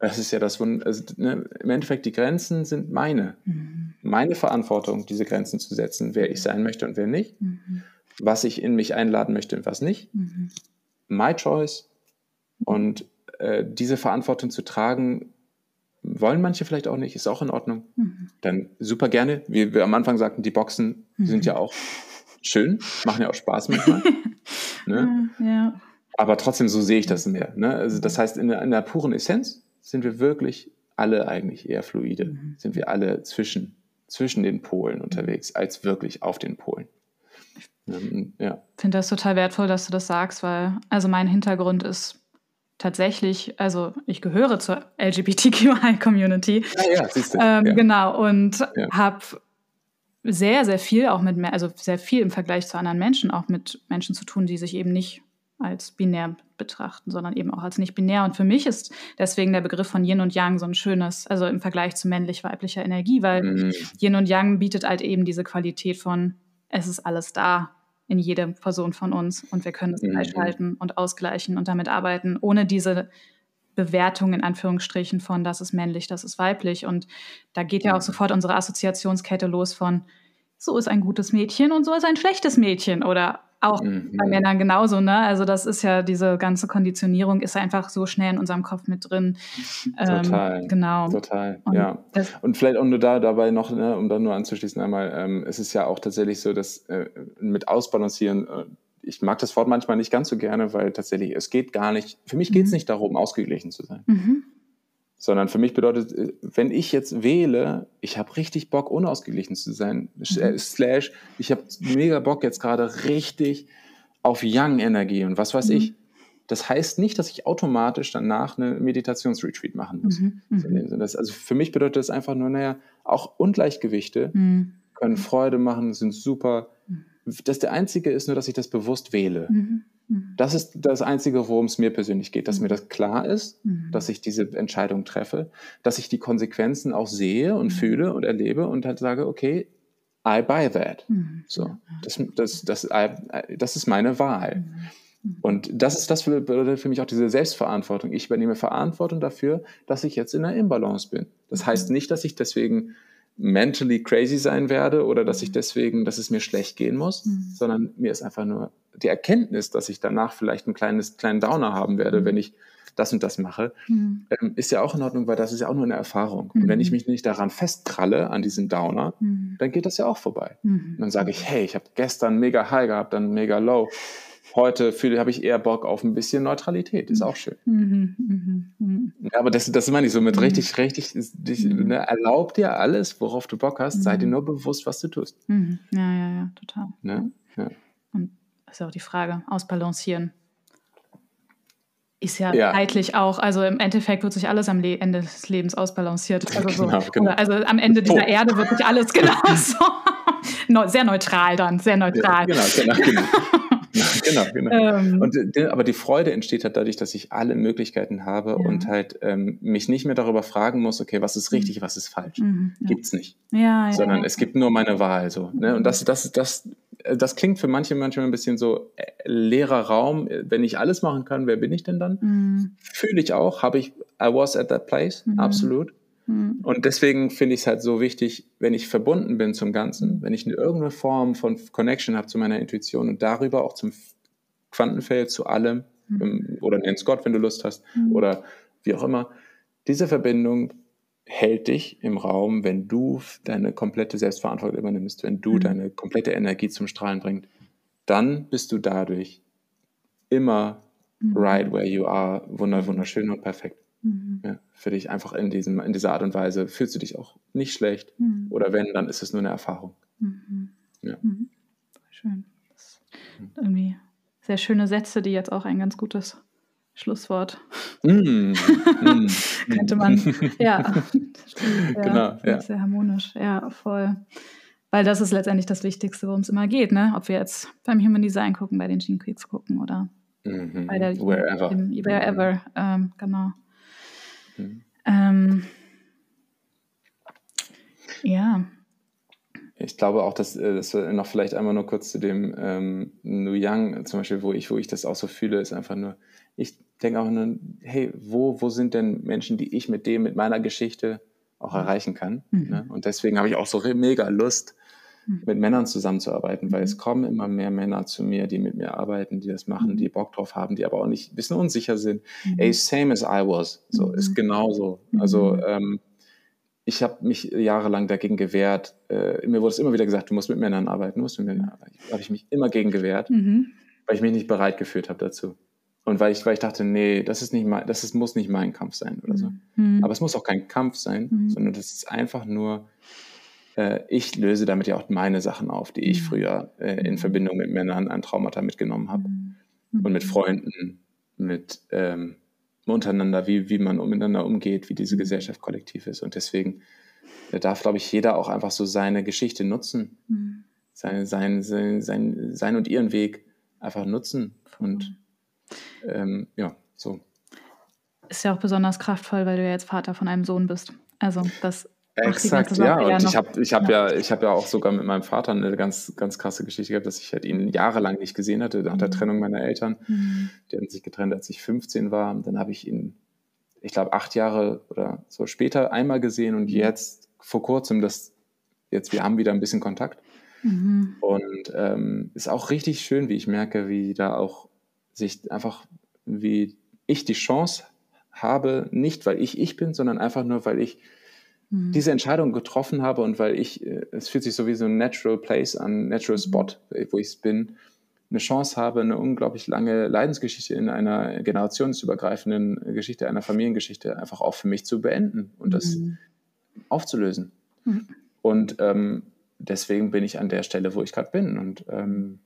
Mhm. Das ist ja das, also, ne, im Endeffekt die Grenzen sind meine. Mhm. Meine Verantwortung, diese Grenzen zu setzen, wer ich sein möchte und wer nicht. Mhm. Was ich in mich einladen möchte und was nicht. Mhm. My choice. Und äh, diese Verantwortung zu tragen, wollen manche vielleicht auch nicht, ist auch in Ordnung. Mhm. Dann super gerne. Wie wir am Anfang sagten, die Boxen sind ja auch schön, machen ja auch Spaß manchmal. ne? Ja. Aber trotzdem, so sehe ich das mehr. Ne? Also das heißt, in der, in der puren Essenz sind wir wirklich alle eigentlich eher fluide, mhm. sind wir alle zwischen, zwischen den Polen unterwegs, als wirklich auf den Polen. Ja. Ich finde das total wertvoll, dass du das sagst, weil also mein Hintergrund ist tatsächlich, also ich gehöre zur LGBTQI-Community. Ah, ja, siehst du. Ähm, ja. Genau, und ja. habe sehr, sehr viel auch mit, also sehr viel im Vergleich zu anderen Menschen, auch mit Menschen zu tun, die sich eben nicht als binär betrachten, sondern eben auch als nicht binär. Und für mich ist deswegen der Begriff von Yin und Yang so ein schönes, also im Vergleich zu männlich-weiblicher Energie, weil mhm. Yin und Yang bietet halt eben diese Qualität von, es ist alles da in jeder Person von uns und wir können es mhm. gleichhalten und ausgleichen und damit arbeiten, ohne diese Bewertung in Anführungsstrichen von, das ist männlich, das ist weiblich. Und da geht ja auch mhm. sofort unsere Assoziationskette los von, so ist ein gutes Mädchen und so ist ein schlechtes Mädchen oder auch mhm. bei Männern genauso, ne? Also das ist ja diese ganze Konditionierung ist einfach so schnell in unserem Kopf mit drin. Ähm, total. Genau. Total. Und ja. Und vielleicht auch nur da dabei noch, ne, um dann nur anzuschließen einmal, ähm, es ist ja auch tatsächlich so, dass äh, mit Ausbalancieren äh, ich mag das Wort manchmal nicht ganz so gerne, weil tatsächlich es geht gar nicht, für mich geht es mhm. nicht darum, ausgeglichen zu sein. Mhm sondern für mich bedeutet, äh, wenn ich jetzt wähle, ich habe richtig Bock, unausgeglichen zu sein, mhm. Äh, slash, ich habe mega Bock jetzt gerade richtig auf Young-Energie und was weiß mhm. ich. Das heißt nicht, dass ich automatisch danach eine Meditationsretreat machen muss. Mhm. mhm. Das, also für mich bedeutet das einfach nur, naja, auch Ungleichgewichte mhm. können Freude machen, sind super. Mhm. Das der einzige ist nur, dass ich das bewusst wähle. Mhm. Das ist das Einzige, worum es mir persönlich geht, dass mir das klar ist, mhm. dass ich diese Entscheidung treffe, dass ich die Konsequenzen auch sehe und mhm. fühle und erlebe und halt sage, okay, I buy that. Mhm. So, das, das, das, I, das ist meine Wahl. Mhm. Und das ist das bedeutet für mich auch diese Selbstverantwortung. Ich übernehme Verantwortung dafür, dass ich jetzt in einer Imbalance bin. Das heißt nicht, dass ich deswegen mentally crazy sein werde oder dass ich deswegen, dass es mir schlecht gehen muss, mhm. sondern mir ist einfach nur die Erkenntnis, dass ich danach vielleicht einen kleines, kleinen Downer haben werde, mhm. wenn ich das und das mache, mhm. ähm, ist ja auch in Ordnung, weil das ist ja auch nur eine Erfahrung. Und wenn ich mhm. mich nicht daran festkralle, an diesem Downer, mhm. dann geht das ja auch vorbei. Mhm. Und dann sage ich, hey, ich habe gestern mega high gehabt, dann mega low heute habe ich eher Bock auf ein bisschen Neutralität. Ist auch schön. Mhm, mhm, mhm. Aber das, das meine ich so mit mhm. richtig, richtig, dich, mhm. ne, erlaub dir alles, worauf du Bock hast, sei dir nur bewusst, was du tust. Ja, ja, ja, total. Ne? Ja. Und das ist ja auch die Frage, ausbalancieren. Ist ja, ja, zeitlich auch, also im Endeffekt wird sich alles am Le Ende des Lebens ausbalanciert. Also, so, genau, genau. also am Ende dieser oh. Erde wird sich alles genau so. sehr neutral dann, sehr neutral. Ja, genau, genau, genau. Genau, genau. Ähm, und, aber die Freude entsteht halt dadurch, dass ich alle Möglichkeiten habe ja. und halt ähm, mich nicht mehr darüber fragen muss, okay, was ist richtig, mhm. was ist falsch. Mhm, ja. Gibt's nicht. Ja, Sondern es gibt nur meine Wahl. So, ne? Und das, das, das, das klingt für manche manchmal ein bisschen so äh, leerer Raum. Wenn ich alles machen kann, wer bin ich denn dann? Mhm. Fühle ich auch, habe ich, I was at that place, mhm. absolut. Mhm. Und deswegen finde ich es halt so wichtig, wenn ich verbunden bin zum Ganzen, wenn ich eine irgendeine Form von Connection habe zu meiner Intuition und darüber auch zum Quantenfeld, zu allem, mhm. oder nenn's Gott, wenn du Lust hast, mhm. oder wie auch immer, diese Verbindung hält dich im Raum, wenn du deine komplette Selbstverantwortung übernimmst, wenn du mhm. deine komplette Energie zum Strahlen bringst, dann bist du dadurch immer mhm. right where you are, wunderschön und perfekt. Mhm. Ja, für dich einfach in, diesem, in dieser Art und Weise fühlst du dich auch nicht schlecht. Mhm. Oder wenn, dann ist es nur eine Erfahrung. Mhm. Ja. Mhm. Schön. irgendwie sehr schöne Sätze, die jetzt auch ein ganz gutes Schlusswort. Mm, mm, Könnte man, ja. ja genau, ja. Sehr harmonisch, ja, voll. Weil das ist letztendlich das Wichtigste, worum es immer geht, ne? Ob wir jetzt beim Human Design gucken, bei den Gene Quicks gucken oder mhm. bei der wherever. Im, wherever, ähm, genau. Mhm. Ähm, ja. Ich glaube auch, dass, äh, dass wir noch vielleicht einmal nur kurz zu dem ähm, Nu Yang zum Beispiel, wo ich, wo ich das auch so fühle, ist einfach nur, ich denke auch nur, hey, wo, wo sind denn Menschen, die ich mit dem, mit meiner Geschichte auch erreichen kann? Mhm. Ne? Und deswegen habe ich auch so mega Lust. Mit Männern zusammenzuarbeiten, weil es mhm. kommen immer mehr Männer zu mir, die mit mir arbeiten, die das machen, die mhm. Bock drauf haben, die aber auch nicht ein bisschen unsicher sind. Mhm. Ey, same as I was. So, ist genauso. Also, ähm, ich habe mich jahrelang dagegen gewehrt. Äh, mir wurde es immer wieder gesagt, du musst mit Männern arbeiten, du musst mit Männern arbeiten. habe ich mich immer gegen gewehrt, mhm. weil ich mich nicht bereit gefühlt habe dazu. Und weil ich, weil ich dachte, nee, das ist nicht mein, das ist, muss nicht mein Kampf sein oder so. Mhm. Aber es muss auch kein Kampf sein, mhm. sondern das ist einfach nur äh, ich löse damit ja auch meine Sachen auf, die ich mhm. früher äh, in Verbindung mit Männern an Traumata mitgenommen habe. Mhm. Und mit Freunden, mit ähm, untereinander, wie, wie man miteinander umgeht, wie diese mhm. Gesellschaft kollektiv ist. Und deswegen äh, darf, glaube ich, jeder auch einfach so seine Geschichte nutzen, mhm. sein, sein, sein, sein, sein und ihren Weg einfach nutzen. Und ähm, ja, so. Ist ja auch besonders kraftvoll, weil du ja jetzt Vater von einem Sohn bist. Also das Exakt, ja. Und ich habe ich hab ja. ja, ich hab ja auch sogar mit meinem Vater eine ganz, ganz krasse Geschichte gehabt, dass ich halt ihn jahrelang nicht gesehen hatte, nach der mhm. Trennung meiner Eltern. Mhm. Die hatten sich getrennt, als ich 15 war. Dann habe ich ihn, ich glaube, acht Jahre oder so später einmal gesehen und mhm. jetzt vor kurzem, das, jetzt, wir haben wieder ein bisschen Kontakt. Mhm. Und ähm, ist auch richtig schön, wie ich merke, wie da auch sich einfach, wie ich die Chance habe, nicht weil ich ich bin, sondern einfach nur, weil ich mhm. diese Entscheidung getroffen habe und weil ich, äh, es fühlt sich so wie so ein Natural Place an, Natural Spot, mhm. wo ich bin, eine Chance habe, eine unglaublich lange Leidensgeschichte in einer generationsübergreifenden Geschichte, einer Familiengeschichte einfach auch für mich zu beenden und das mhm. aufzulösen. Mhm. Und ähm, deswegen bin ich an der Stelle, wo ich gerade bin. Und ähm,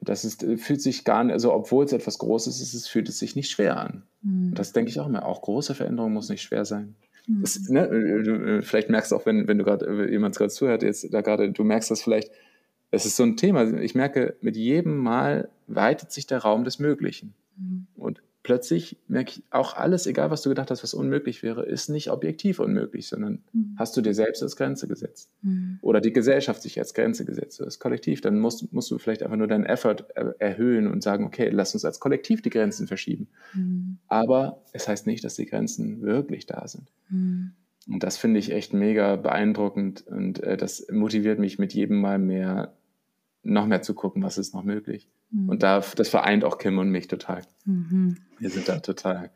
das ist, äh, fühlt sich gar nicht, also obwohl es etwas Großes ist, es fühlt es sich nicht schwer an. Mhm. Und das denke ich auch immer. Auch große Veränderungen muss nicht schwer sein. Das, mhm. ne, äh, vielleicht merkst du auch, wenn, wenn du gerade äh, jemand gerade zuhört, jetzt da gerade, du merkst das vielleicht, es ist so ein Thema. Ich merke, mit jedem Mal weitet sich der Raum des Möglichen. Mhm. Und plötzlich merke ich, auch alles, egal was du gedacht hast, was unmöglich wäre, ist nicht objektiv unmöglich, sondern mhm. hast du dir selbst als Grenze gesetzt. Mhm. Oder die Gesellschaft sich als Grenze gesetzt, das Kollektiv. Dann musst, musst du vielleicht einfach nur deinen Effort erhöhen und sagen, okay, lass uns als Kollektiv die Grenzen verschieben. Mhm. Aber es heißt nicht, dass die Grenzen wirklich da sind. Mhm. Und das finde ich echt mega beeindruckend und äh, das motiviert mich mit jedem Mal mehr, noch mehr zu gucken, was ist noch möglich. Mhm. Und da, das vereint auch Kim und mich total. Mhm. Wir sind da total,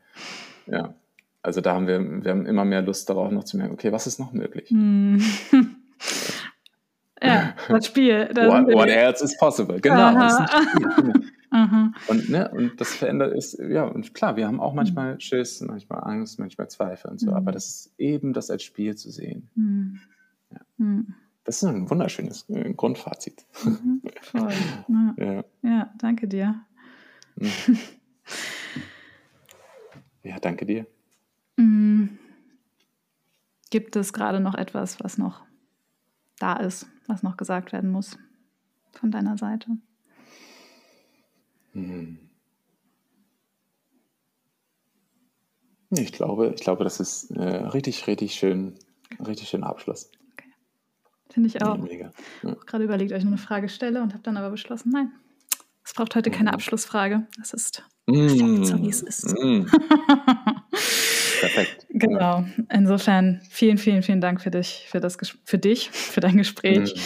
ja. Also da haben wir, wir haben immer mehr Lust darauf noch zu merken, okay, was ist noch möglich? Mhm. ja, das Spiel. Das what, what else is possible? Genau. Genau. Und, ne, und das verändert ist, ja, und klar, wir haben auch manchmal mhm. Schiss, manchmal Angst, manchmal Zweifel und so, mhm. aber das ist eben das als Spiel zu sehen. Mhm. Ja. Mhm. Das ist ein wunderschönes äh, Grundfazit. Mhm, voll. Ja. Ja. ja. danke dir. Mhm. Ja, danke dir. Mhm. Gibt es gerade noch etwas, was noch da ist, was noch gesagt werden muss von deiner Seite? Mhm. Ich glaube, ich glaube, das ist äh, richtig, richtig schön, richtig schöner Abschluss. Finde ich auch. Mega. Ja. auch gerade überlegt, ob ich nur eine Frage stelle und habe dann aber beschlossen, nein, es braucht heute keine mhm. Abschlussfrage. Das ist mm. so, wie es ist. Mm. Perfekt. Genau. Insofern vielen, vielen, vielen Dank für dich, für das für dich, für dein Gespräch mm.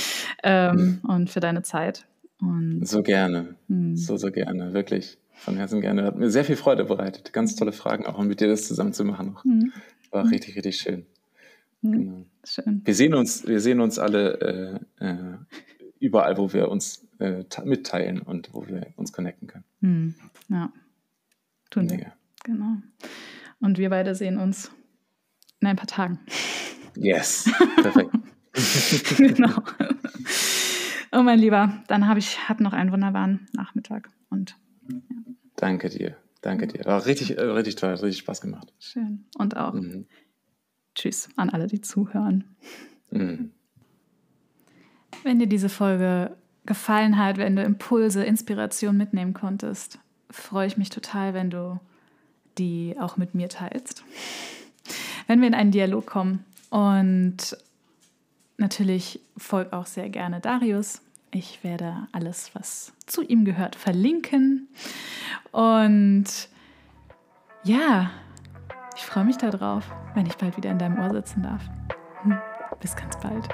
Ähm, mm. und für deine Zeit. Und so gerne. Mm. So, so gerne. Wirklich. Von Herzen gerne. Hat mir sehr viel Freude bereitet. Ganz tolle Fragen, auch mit dir das zusammen zu machen. War richtig, richtig schön. Hm, genau. Schön. Wir sehen uns, wir sehen uns alle äh, äh, überall, wo wir uns äh, mitteilen und wo wir uns connecten können. Hm. Ja, tun Mega. wir. Genau. Und wir beide sehen uns in ein paar Tagen. Yes, perfekt. genau. Oh mein Lieber, dann habe ich hab noch einen wunderbaren Nachmittag und ja. Danke dir, danke dir. War richtig, äh, richtig toll, richtig Spaß gemacht. Schön. Und auch mhm. Tschüss an alle, die zuhören. Mhm. Wenn dir diese Folge gefallen hat, wenn du Impulse, Inspiration mitnehmen konntest, freue ich mich total, wenn du die auch mit mir teilst. Wenn wir in einen Dialog kommen und natürlich folg auch sehr gerne Darius. Ich werde alles, was zu ihm gehört, verlinken. Und ja, ich freue mich darauf, wenn ich bald wieder in deinem Ohr sitzen darf. Hm, bis ganz bald.